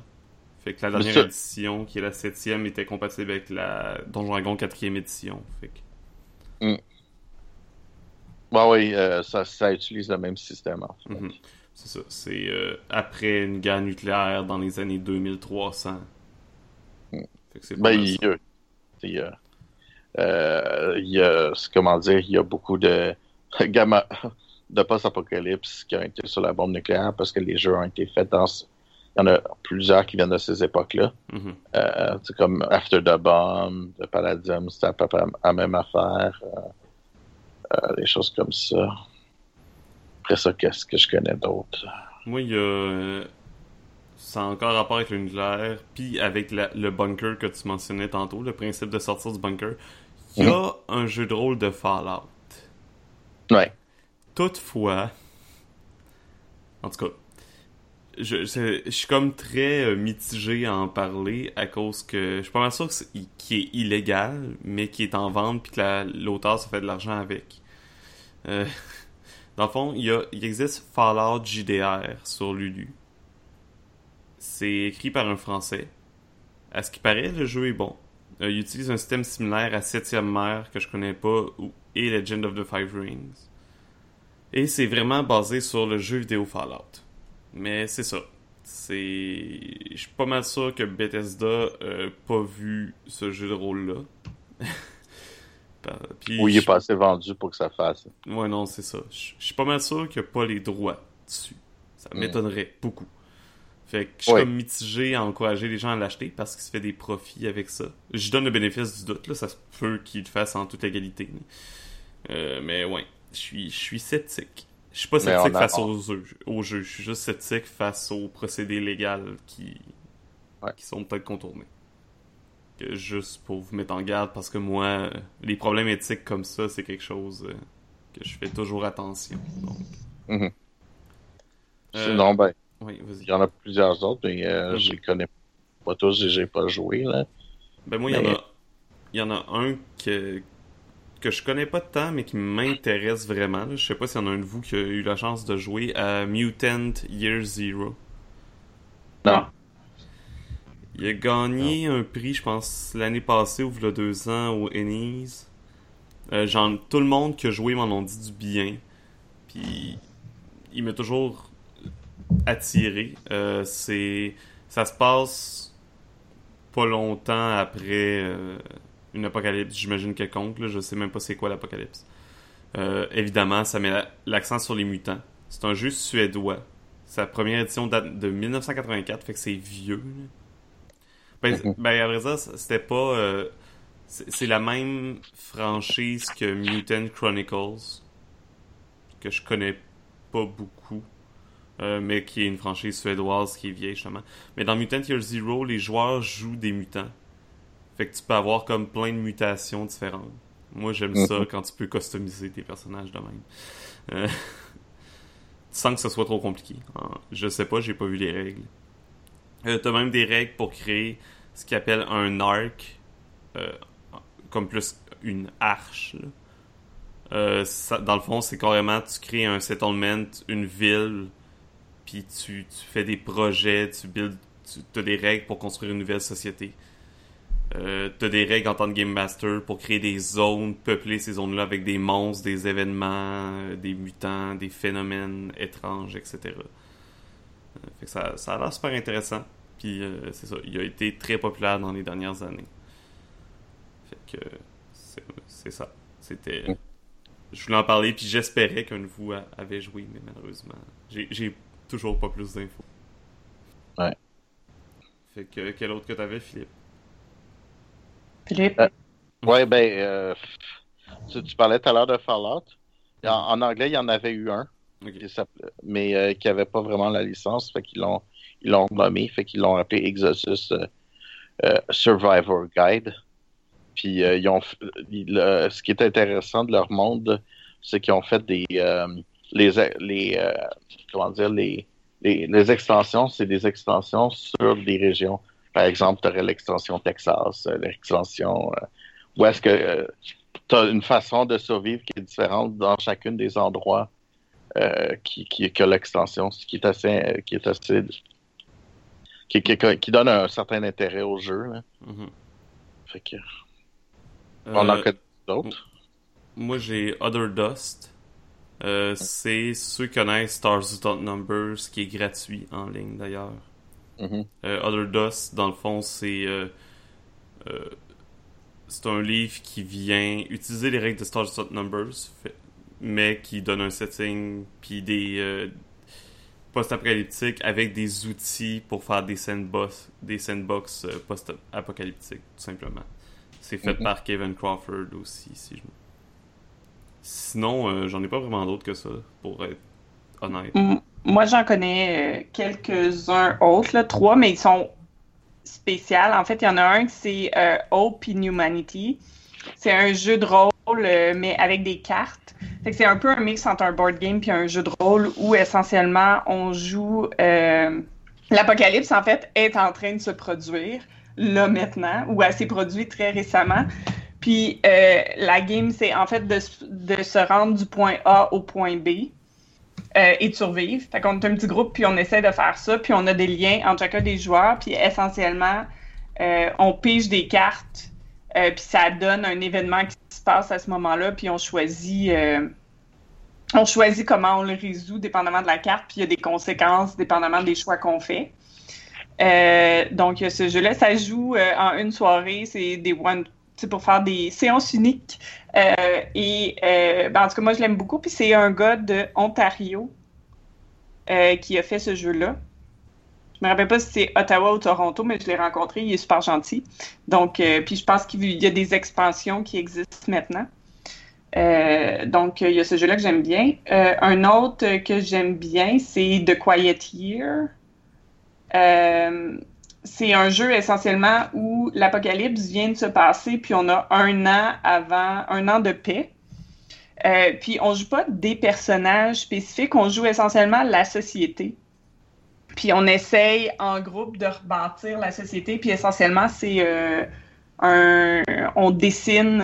Fait que la dernière édition, qui est la septième, était compatible avec la Donjon Dragon quatrième édition. Fait que... Mm. Oui, euh, ça, ça, utilise le même système. En fait. Mm-hmm. C'est ça. C'est euh, après une guerre nucléaire dans les années 2300. ben, il y, a, il y a, euh, il y a, comment dire, il y a beaucoup de gamma, de post-apocalypse qui ont été sur la bombe nucléaire parce que les jeux ont été faits dans. Il y en a plusieurs qui viennent de ces époques-là. Euh, c'est comme After the Bomb, The Palladium, c'était à peu près la même affaire. Euh, des choses comme ça. Après ça, qu'est-ce que je connais d'autre? Moi, il y a. Euh, ça a encore rapport avec le nucléaire, puis avec le bunker que tu mentionnais tantôt, le principe de sortir du bunker. Il y a mhm. un jeu de rôle de Fallout. Ouais. Toutefois. En tout cas. Je, je, suis comme très euh, mitigé à en parler à cause que je suis pas mal sûr qu'il est, illégal, mais qui est en vente puis que l'auteur se fait de l'argent avec. Euh, dans le fond, il, y a, il existe Fallout JDR sur Lulu. C'est écrit par un Français. À ce qui paraît, le jeu est bon. Euh, il utilise un système similaire à Septième Mer que je connais pas ou, et Legend of the Five Rings. Et c'est vraiment basé sur le jeu vidéo Fallout. Mais c'est ça. C'est. Je suis pas mal sûr que Bethesda n'a pas vu ce jeu de rôle-là. Ou il est pas assez vendu pour que ça fasse. Ouais, non, c'est ça. Je suis pas mal sûr qu'il n'y a pas les droits dessus. Ça mm. m'étonnerait beaucoup. Fait que je suis comme mitigé à encourager les gens à l'acheter parce qu'il se fait des profits avec ça. Je donne le bénéfice du doute, là, ça se peut qu'il le fasse en toute égalité. Euh, mais ouais, je suis, je suis sceptique. Je suis pas sceptique face aux jeux, aux jeux, je suis juste sceptique face aux procédés légaux qui, qui sont peut-être contournés juste pour vous mettre en garde parce que moi, les problèmes éthiques comme ça, c'est quelque chose euh, que je fais toujours attention. Donc. Mm Sinon, ben, oui, il y en a plusieurs autres, mais euh, je les connais pas tous et j'ai pas joué. Là. Ben moi, il y en a il y en a un que, que je connais pas tant, mais qui m'intéresse vraiment. Je sais pas s'il y en a un de vous qui a eu la chance de jouer à Mutant Year Zero. Non. Il a gagné un prix, je pense, l'année passée ou a deux ans au Ennis. Euh, genre, tout le monde qui a joué m'en ont dit du bien. Puis il m'a toujours attiré. Euh, c'est ça se passe pas longtemps après euh, une apocalypse, j'imagine quelconque. Là, je sais même pas c'est quoi l'apocalypse. Euh, évidemment, ça met l'accent sur les mutants. C'est un jeu suédois. Sa première édition date de 1984, fait que c'est vieux. Ben, ben, à vrai dire, c'était pas. euh, c'est c'est la même franchise que Mutant Chronicles, que je connais pas beaucoup, euh, mais qui est une franchise suédoise qui est vieille justement. Mais dans Mutant Year Zero, les joueurs jouent des mutants. Fait que tu peux avoir comme plein de mutations différentes. Moi, j'aime ça Mhm. quand tu peux customiser tes personnages de même. Euh, sans que ce soit trop compliqué. Euh, Je sais pas, j'ai pas vu les règles. Euh, T'as même des règles pour créer ce qu'ils appellent un arc, euh, comme plus une arche. ça- dans le fond, c'est carrément tu crées un settlement, une ville, puis tu, tu fais des projets, tu build, tu as des règles pour construire une nouvelle société. Euh, t'as des règles en tant que Game Master pour créer des zones, peupler ces zones-là avec des monstres, des événements, euh, des mutants, des phénomènes étranges, etc. Euh, fait que ça, ça a l'air super intéressant. Puis euh, c'est ça, il a été très populaire dans les dernières années. Fait que c'est ça. C'était. Je voulais en parler, puis j'espérais qu'un de vous avait joué, mais malheureusement, j'ai toujours pas plus d'infos. Ouais. Fait que quel autre que t'avais, Philippe? Philippe? Euh, Ouais, ben, euh, tu, tu parlais tout à l'heure de Fallout. En, en anglais, il y en avait eu un, qui mais euh, qui avait pas vraiment la licence, fait qu'ils l'ont ils l'ont nommé, fait qu'ils l'ont appelé Exodus euh, euh, Survivor Guide. Puis euh, ils ont, f- ils- le- ce qui est intéressant de leur monde, c'est qu'ils ont fait des euh, les les euh, comment dire les les, les extensions, c'est des extensions sur des régions. Par exemple, tu aurais l'extension Texas, euh, l'extension euh, où est-ce que tu as une façon de survivre qui est différente dans chacune des endroits euh, qui, qui, que l'extension, ce qui est assez euh, qui est assez qui, donne un certain intérêt au jeu. là. Mhm. Fait que, on en Euh, connaît d'autres. Moi, j'ai Other Dust. Euh, c'est ceux qui connaissent Stars Without Numbers, qui est gratuit en ligne d'ailleurs. Mhm. Euh, Other Dust, dans le fond, c'est euh, euh, c'est un livre qui vient utiliser les règles de Stars Without Numbers, fait- mais qui donne un setting puis des post-apocalyptiques avec des outils pour faire des sandbox, des sandbox post-apocalyptiques, tout simplement. C'est fait Mhm. par Kevin Crawford aussi, si je me- Sinon, j'en ai pas vraiment d'autres que ça, pour être Moi, j'en connais euh, quelques-uns autres, trois, mais ils sont spéciaux. En fait, il y en a un qui c'est euh, Hope in Humanity. C'est un jeu de rôle, euh, mais avec des cartes. C'est un peu un mix entre un board game puis un jeu de rôle où essentiellement on joue. euh, L'apocalypse, en fait, est en train de se produire là maintenant, ou elle s'est produite très récemment. Puis la game, c'est en fait de, de se rendre du point A au point B euh, et de survivre. Fait qu'on est un petit groupe, puis on essaie de faire ça, puis on a des liens entre chacun des joueurs, puis essentiellement, euh, on pige des cartes, euh, puis ça donne un événement qui se passe à ce moment-là, puis on choisit, on choisit comment on le résout dépendamment de la carte, puis il y a des conséquences dépendamment des choix qu'on fait. Donc, ce jeu-là, ça joue en une soirée, c'est des one, pour faire des séances uniques. Euh, et euh, ben, en tout cas, moi, je l'aime beaucoup. Puis c'est un gars de Ontario euh, qui a fait ce jeu-là. Je me rappelle pas si c'est Ottawa ou Toronto, mais je l'ai rencontré. Il est super gentil. Donc, puis je pense qu'il y a des expansions qui existent maintenant. Donc, il y a ce jeu-là que j'aime bien. Un autre que j'aime bien, c'est The Quiet Year. C'est un jeu essentiellement où l'apocalypse vient de se passer, puis on a un an avant, un an de paix. Euh, puis on joue pas des personnages spécifiques, on joue essentiellement la société. Puis on essaye en groupe de rebâtir la société, puis essentiellement c'est euh, un, on dessine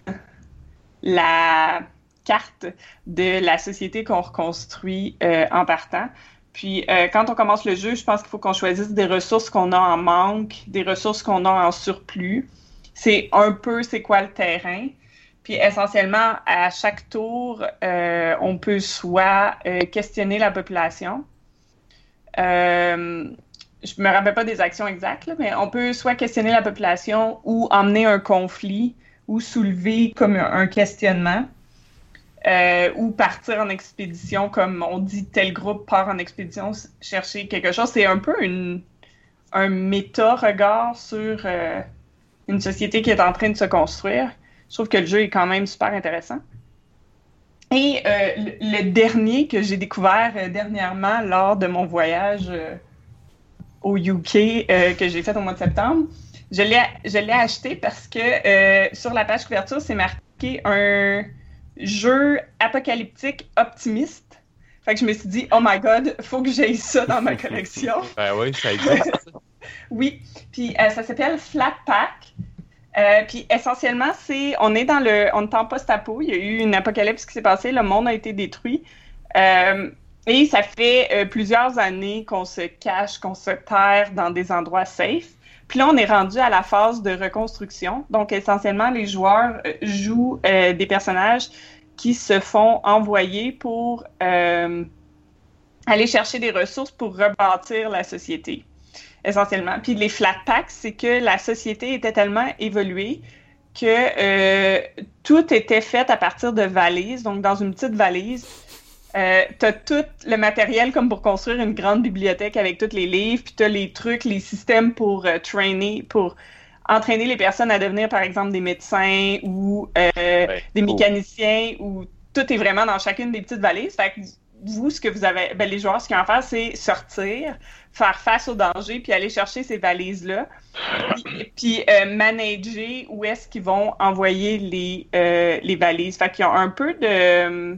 la carte de la société qu'on reconstruit euh, en partant. Puis euh, quand on commence le jeu, je pense qu'il faut qu'on choisisse des ressources qu'on a en manque, des ressources qu'on a en surplus. C'est un peu c'est quoi le terrain. Puis essentiellement, à chaque tour, euh, on peut soit euh, questionner la population. Je me rappelle pas des actions exactes, mais on peut soit questionner la population ou emmener un conflit ou soulever comme un questionnement. Euh, ou partir en expédition, comme on dit, tel groupe part en expédition chercher quelque chose. C'est un peu un méta-regard sur euh, une société qui est en train de se construire. Je trouve que le jeu est quand même super intéressant. Et euh, le, dernier que j'ai découvert dernièrement lors de mon voyage au UK que j'ai fait au mois de septembre, je l'ai acheté parce que sur la page couverture, c'est marqué un jeu apocalyptique optimiste. Fait que je me suis dit, oh my god, faut que j'aille ça dans ma collection. Ben oui, ça existe. Oui, puis euh, ça s'appelle Flat Pack. Euh, puis essentiellement, c'est on est dans le on est en post-apo. Il y a eu une apocalypse qui s'est passée, le monde a été détruit. Euh, et ça fait plusieurs années qu'on se cache, qu'on se terre dans des endroits safe. Puis là, on est rendu à la phase de reconstruction. Donc, essentiellement, les joueurs euh, jouent euh, des personnages qui se font envoyer pour euh, aller chercher des ressources pour rebâtir la société essentiellement. Puis les flat packs, c'est que la société était tellement évoluée que tout était fait à partir de valises. Donc, dans une petite valise, euh, tu as tout le matériel comme pour construire une grande bibliothèque avec tous les livres, puis tu as les trucs, les systèmes pour euh, trainer, pour entraîner les personnes à devenir, par exemple, des médecins ou euh, des cool. mécaniciens, ou tout est vraiment dans chacune des petites valises. Fait que vous, ce que vous avez, ben, les joueurs, ce qu'ils ont à faire, c'est sortir, faire face au danger, puis aller chercher ces valises-là, puis, puis, euh, manager où est-ce qu'ils vont envoyer les, euh, les valises. Fait qu'il y a un peu de...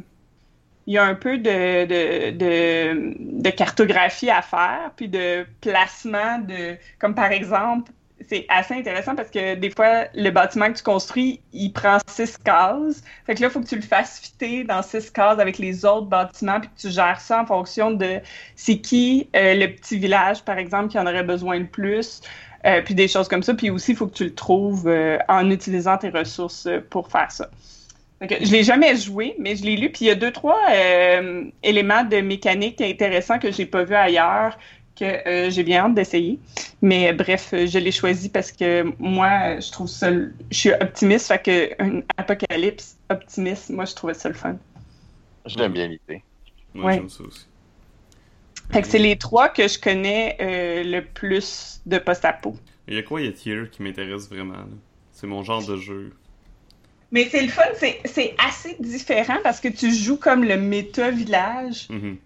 Il y a un peu de, cartographie à faire, puis de placement de... Comme par exemple, c'est assez intéressant parce que des fois, le bâtiment que tu construis, il prend six cases. Fait que là, il faut que tu le fasses fitter dans six cases avec les autres bâtiments, puis que tu gères ça en fonction de c'est qui euh, le petit village, par exemple, qui en aurait besoin le plus, euh, puis des choses comme ça. Puis aussi, il faut que tu le trouves euh, en utilisant tes ressources pour faire ça. Que je l'ai jamais joué, mais je l'ai lu, puis il y a deux, trois euh, éléments de mécanique intéressants que j'ai pas vu ailleurs que euh, j'ai bien hâte d'essayer. Mais bref, euh, je l'ai choisi parce que moi, je trouve ça. Je suis optimiste, fait que un apocalypse optimiste, moi, je trouvais ça le fun. J'aime bien l'idée. Moi, Ouais. j'aime ça aussi. Fait que c'est les trois que je connais euh, le plus de post-apo. Il y a quoi, il y a Tier qui m'intéresse vraiment. C'est mon genre de jeu. Mais c'est le fun, c'est assez différent parce que tu joues comme le méta-village. Mhm.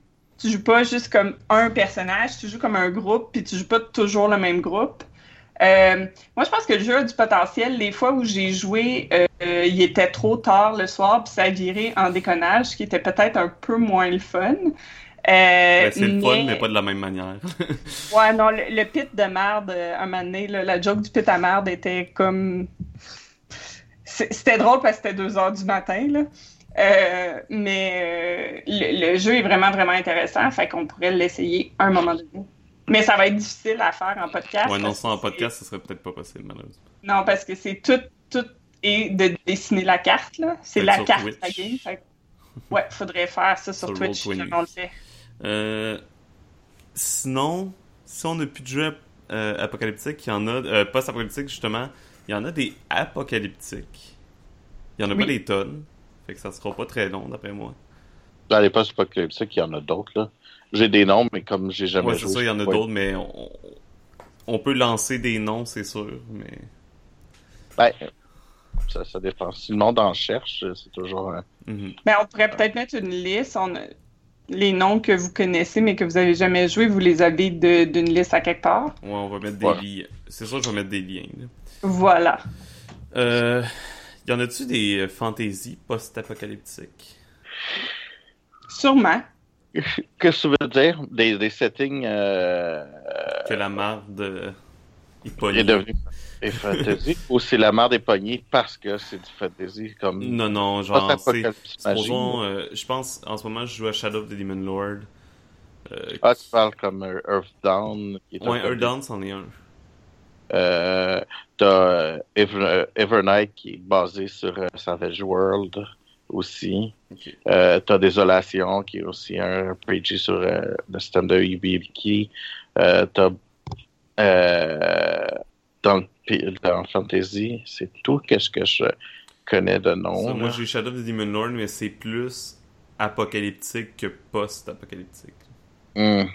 Tu joues pas juste comme un personnage, tu joues comme un groupe, puis tu joues pas toujours le même groupe. Euh, moi, je pense que le jeu a du potentiel. Les fois où j'ai joué, euh, euh, il était trop tard le soir, puis ça a viré en déconnage, ce qui était peut-être un peu moins le fun. Euh, Ben, c'est le fun, mais pas de la même manière. Ouais, non, le, le pit de merde, un moment donné, là, la joke du pit à merde était comme. C'était drôle parce que c'était 2 heures du matin, là. Euh, mais euh, le, le jeu est vraiment, vraiment intéressant, fait qu'on pourrait l'essayer un moment donné. Mais ça va être difficile à faire en podcast. ouais, non, ça en podcast, ce serait peut-être pas possible, malheureusement. Non, parce que c'est tout, tout est de dessiner la carte, là. C'est la carte, Twitch. la game. Fait Ouais, faudrait faire ça sur, Sur Twitch, Roll20. comme on le fait. Euh, sinon, si on n'a plus de jeux apocalyptiques, il y en a, euh, post-apocalyptiques justement, il y en a des apocalyptiques. Il y en a Oui. pas des tonnes. Fait que ça sera pas très long, d'après moi. Dans les postes apocalyptiques, il y en a d'autres, là. J'ai des noms, mais comme j'ai jamais Ouais, c'est joué. ça, il y en a d'autres, mais on, on peut lancer des noms, c'est sûr, mais... Ben, ça, ça dépend. Si le monde en cherche, c'est toujours un... Mhm. Ben, on pourrait peut-être mettre une liste. On a- Les noms que vous connaissez, mais que vous avez jamais joué, vous les avez de- d'une liste à quelque part? Ouais, on va mettre des Ouais. liens. C'est sûr que je vais mettre des liens. là. Voilà. Euh, y en a-tu des euh, fantaisies post-apocalyptiques? Sûrement. Qu'est-ce que tu veux dire? Des, des settings... Euh... Que la marde euh, est Il pognée. est devenu des fantasy ou c'est la mère des poignées parce que c'est du fantasy comme Non, non, genre, c'est... Supposons, euh, je pense, en ce moment, je joue à Shadow of the Demon Lord. Euh, Ah, tu parles comme euh, Earthdown. Qui est ouais, Earthdown, c'en est un. Euh, t'as Ever, Evernight qui est basé sur Savage World aussi. Euh, t'as Désolation qui est aussi un RPG sur euh, le système de. Euh, t'as euh, dans, Fantasy, c'est tout qu'est-ce que je connais de nom. Ça, moi, j'ai Shadow of the Demon Lord, mais c'est plus apocalyptique que post-apocalyptique. Hmm.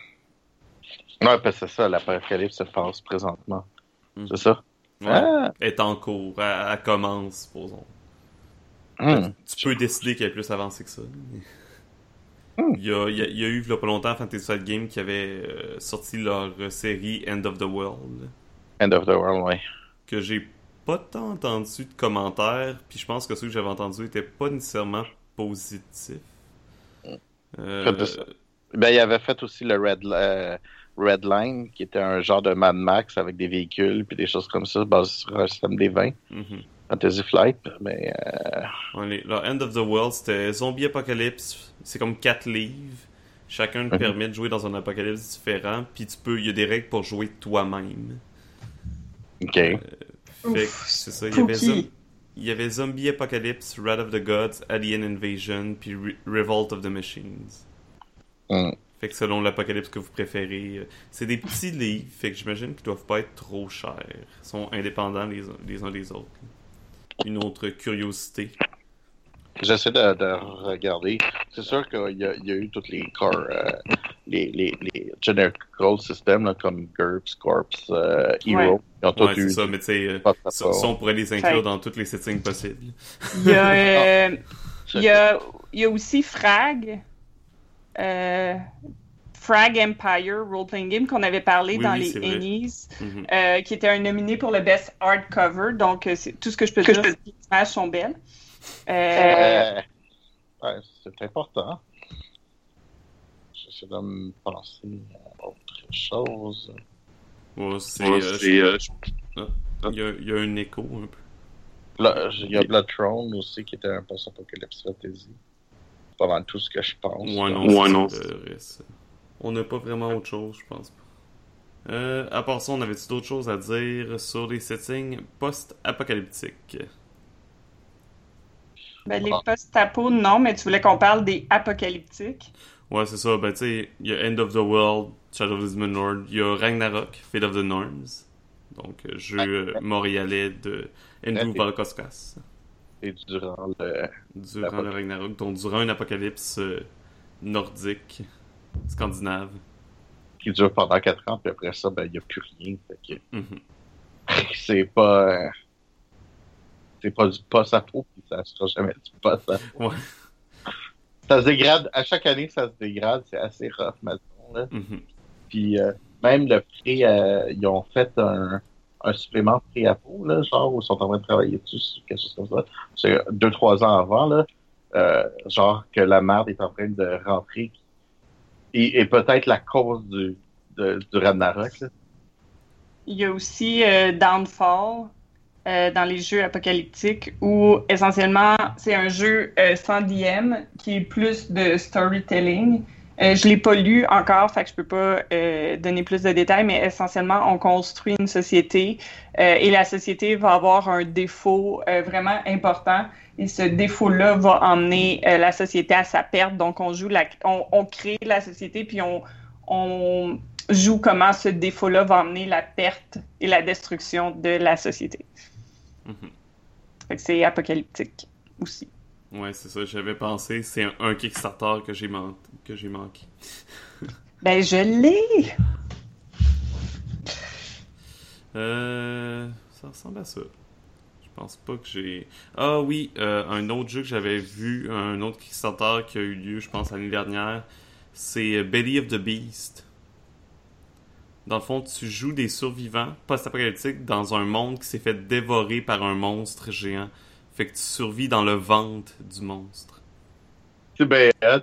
Ouais, parce que c'est ça, l'apocalypse se passe présentement. Mhm. C'est ça? Ouais. Ah! Est en cours, elle, elle commence, supposons. Hmm. Tu peux décider qu'elle est plus avancée que ça. Hmm. Il, y a, il, y a, il y a eu, il y a pas longtemps, Fantasy Flight Game qui avait euh, sorti leur série End of the World, End of the World, ouais. que j'ai pas tant entendu de commentaires, puis je pense que ceux que j'avais entendus étaient pas nécessairement positifs. Euh. Ben, il avait fait aussi le Red, euh, Red Line, qui était un genre de Mad Max avec des véhicules puis des choses comme ça, basé sur un système des 20, mhm. Fantasy Flight. Mais euh, End of the World, c'était Zombie Apocalypse. C'est comme 4 livres. Chacun te permet de jouer dans un apocalypse différent. Puis tu peux, il y a des règles pour jouer toi-même. ok. Ouf, c'est ça. Il y, avait spooky. Zom- il y avait Zombie Apocalypse, Wrath of the Gods, Alien Invasion, puis Re- Revolt of the Machines. Hmm. Fait que selon l'apocalypse que vous préférez, euh, c'est des petits livres. Fait que j'imagine qu'ils doivent pas être trop chers. Ils sont indépendants les, uns- les uns des autres. Une autre curiosité. J'essaie de, de regarder. C'est sûr qu'il y, a- il y a eu tous les corps, euh, les, les, les generical systems là, comme GURPS, Corps, euh, Hero. Ouais. Ils ont tous Ouais, c'est eu ça, mais tu sais, euh, ça, ça, on pourrait les inclure dans tous les settings possibles. Il y a, euh, il y a, il y a aussi Frag. Euh, Frag Empire Role Playing Game qu'on avait parlé Oui, dans oui, les. Ennies, Mhm. euh, qui était un nominé pour le Best Hardcover. Donc, euh, c'est tout ce que je peux dire, c'est que les images sont belles. Euh, Euh, ouais, c'est important. J'essaie de me penser à autre chose. Ouais, c'est, il, y a, il y a un écho un peu. Là, Il y a Blood Throne aussi qui était un post-apocalypse fantasy. Pas mal tout ce que je pense. Ouais, non, Ouais. On n'a pas vraiment autre chose, je pense pas. Euh, à part ça, on avait-tu d'autres choses à dire sur les settings post-apocalyptiques? ben, les post-apo, non, mais tu voulais qu'on parle des apocalyptiques? Ouais, c'est ça. Ben, tu sais, il y a End of the World, Shadow of the Demon Lord. Il y a Ragnarok, Fate of the Norms. Donc, euh, jeu euh, montréalais de Andrew Ouais. Valkoskas. Et durant le. Durant le Ragnarok, donc durant un apocalypse euh, nordique, scandinave. qui dure pendant 4 ans, puis après ça, ben, il n'y a plus rien. Mhm. c'est pas. euh, c'est pas du post-apo, puis ça sera jamais du post-apo. Ouais. Ça se dégrade. À chaque année, ça se dégrade. C'est assez rough, maintenant. Là. Mhm. Puis euh, même le prix, euh, ils ont fait un, un supplément prix à peau, genre, où ils sont en train de travailler dessus, quelque chose comme ça. C'est deux, trois ans avant, euh, genre que la merde est en train de rentrer. Et, peut-être la cause du, de- du Ragnarok. Il y a aussi euh, Downfall euh, dans les jeux apocalyptiques où essentiellement c'est un jeu sans DM qui est plus de storytelling. Euh, je l'ai pas lu encore, fait que je peux pas euh, donner plus de détails, mais essentiellement on construit une société euh, et la société va avoir un défaut euh, vraiment important et ce défaut-là va emmener euh, la société à sa perte. Donc on joue la, on, on crée la société puis on, on joue comment ce défaut-là va emmener la perte et la destruction de la société. Que c'est apocalyptique aussi. Ouais, c'est ça, j'avais pensé. C'est un, un Kickstarter que j'ai man- manqué. Ben, je l'ai! Euh, ça ressemble à ça. Je pense pas que j'ai. Ah oui, euh, un autre jeu que j'avais vu, un autre Kickstarter qui a eu lieu, je pense, l'année dernière, c'est euh, Belly of the Beast. Dans le fond, tu joues des survivants post-apocalyptiques dans un monde qui s'est fait dévorer par un monstre géant. Fait que tu survis dans le ventre du monstre. C'est hot.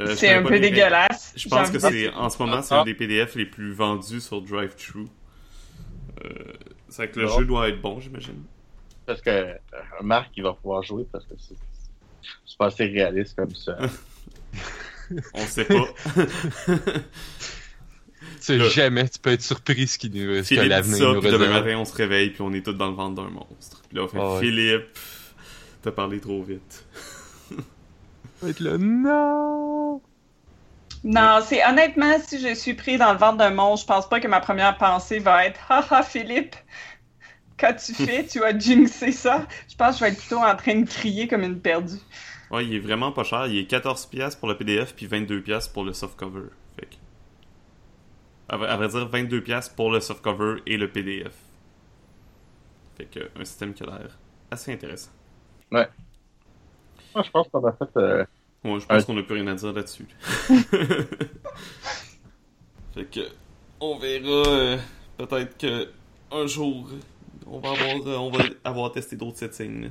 Euh, c'est un peu dégueulasse. Je pense que c'est en ce moment c'est un des PDF les plus vendus sur DriveThru. Euh, c'est que le Bon. jeu doit être bon, j'imagine. Parce que euh, Marc, il va pouvoir jouer parce que c'est c'est pas assez réaliste comme ça. On sait pas. sais Là. jamais, tu peux être surpris ce, qui nous, ce que l'avenir ça, nous puis demain réserve. matin, on se réveille, puis on est tous dans le ventre d'un monstre. Puis là, on fait Ah ouais. Philippe, t'as parlé trop vite. On va être là, non! Non, c'est honnêtement, si je suis pris dans le ventre d'un monstre, je pense pas que ma première pensée va être Haha, Philippe, qu'as-tu fait? Tu as jinxé ça. Je pense que je vais être plutôt en train de crier comme une perdue. Ouais, il est vraiment pas cher. Il est 14$ pour le PDF, puis 22$ pour le softcover. À vrai, dire, 22$ pour le softcover et le PDF. Fait que, un système qui a l'air assez intéressant. Moi, je pense qu'on a fait. euh, Moi, je pense Ouais. qu'on n'a plus rien à dire là-dessus. fait que, on verra. euh, Peut-être que un jour, on va avoir, euh, on va avoir testé d'autres settings.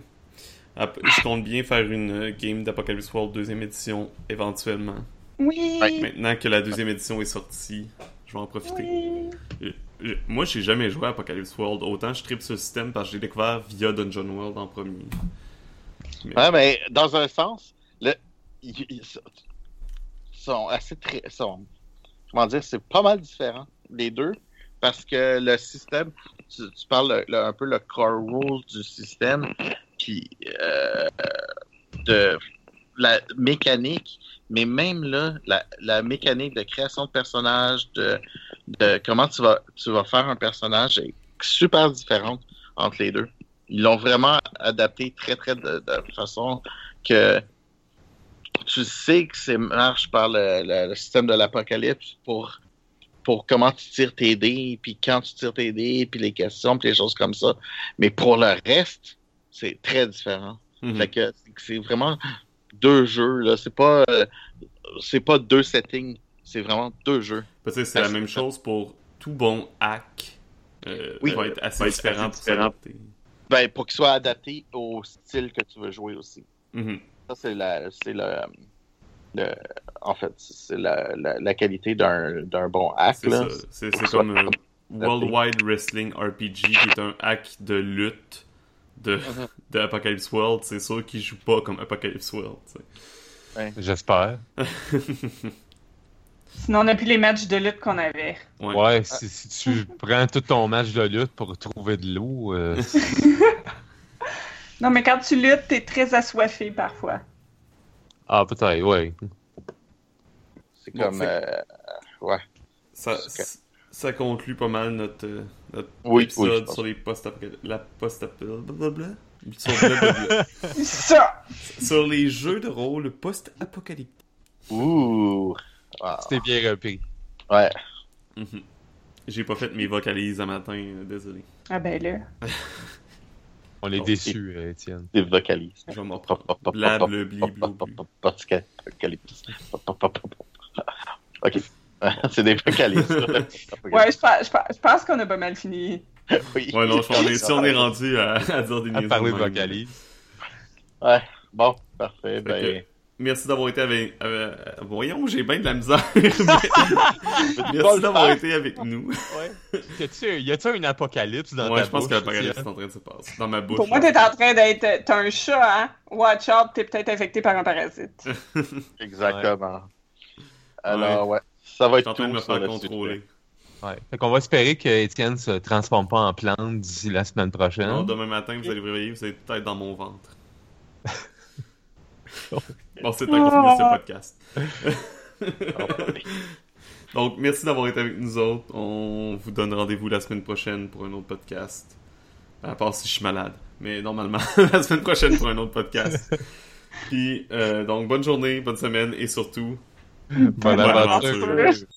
Je compte bien faire une euh, game d'Apocalypse World deuxième édition éventuellement. Oui! Ouais, Maintenant que la deuxième édition est sortie, je vais en profiter. Oui! Euh, euh, Moi, j'ai jamais joué à Apocalypse World. Autant je tripe le système parce que j'ai découvert via Dungeon World en premier. Mais- Ouais, mais dans un sens, le, ils, ils sont assez très. Sont, comment dire, c'est pas mal différent, les deux, parce que le système, tu, tu parles le- le- un peu le core rule du système, puis euh, de la mécanique, mais même là, la, la mécanique de création de personnage, de, de comment tu vas, tu vas faire un personnage est super différente entre les deux. Ils l'ont vraiment adapté très, très de, de façon que tu sais que c'est marche par le, le- le système de l'apocalypse pour, pour comment tu tires tes dés, puis quand tu tires tes dés, puis les questions, puis les choses comme ça. Mais pour le reste, c'est très différent. Mhm. Fait que c'est vraiment deux jeux, là. C'est pas, euh, c'est pas deux settings. C'est vraiment deux jeux. Parce que c'est la même chose pour tout bon hack. Euh, Oui. va être assez Va être différent assez pour différent. Ben, pour qu'il soit adapté au style que tu veux jouer aussi. Mhm. Ça, c'est la, c'est le, le- en fait, c'est la, la, la qualité d'un, d'un bon hack, C'est là. ça. C'est c'est comme euh, Worldwide Wrestling RPG, qui est un hack de lutte de, Mhm. de Apocalypse World. C'est sûr qu'il joue pas comme Apocalypse World. J'espère. Sinon, on n'a plus les matchs de lutte qu'on avait. ouais. Ouais, si, si tu prends tout ton match de lutte pour trouver de l'eau, euh, Non, mais quand tu luttes, t'es très assoiffé parfois. ah peut-être, ouais. C'est comme, euh, ouais. Ça. Ça conclut pas mal notre, euh, notre Oui, épisode oui, sur les post la post. Ça! sur les jeux de rôle post-apocalyptiques. Ouh. Ah, C'était bien repris. ouais. Mhm. J'ai pas fait mes vocalises un matin, euh, désolé. Ah ben là. On est Bon, déçus, euh, Étienne. Des vocalises. Je vais m'en blou. Ok. C'est des vocalises. Ouais, je, pense- je pense- je pense qu'on a pas mal fini. Oui. Ouais, non, je est- si on est rendu à, à dire des À parler de. Ouais. Bon, parfait. Ben, que- Merci d'avoir été avec. euh, voyons, j'ai bien de la misère. Merci d'avoir été avec nous. Ouais. Y a-tu- Y a-tu un apocalypse dans Ouais, ta je pense que l'apocalypse est en train de se passer. Dans ma bouche. Pour moi, t'es en train d'être. T'as un chat, hein? Watch out, t'es peut-être infecté par un parasite. exactement. Alors, ouais. Ça va en être train de tout me faire le contrôler. Ouais. Fait qu'on va espérer que Étienne se transforme pas en plante d'ici la semaine prochaine. Non, demain matin, vous allez vous réveiller, vous allez peut-être dans mon ventre. bon, c'est temps qu'on finisse ce podcast. Donc, merci d'avoir été avec nous autres. On vous donne rendez-vous la semaine prochaine pour un autre podcast. À part si je suis malade. Mais normalement, la semaine prochaine pour un autre podcast. Puis, euh, donc, bonne journée, bonne semaine et surtout, Bonne Bonne aventure. aventure.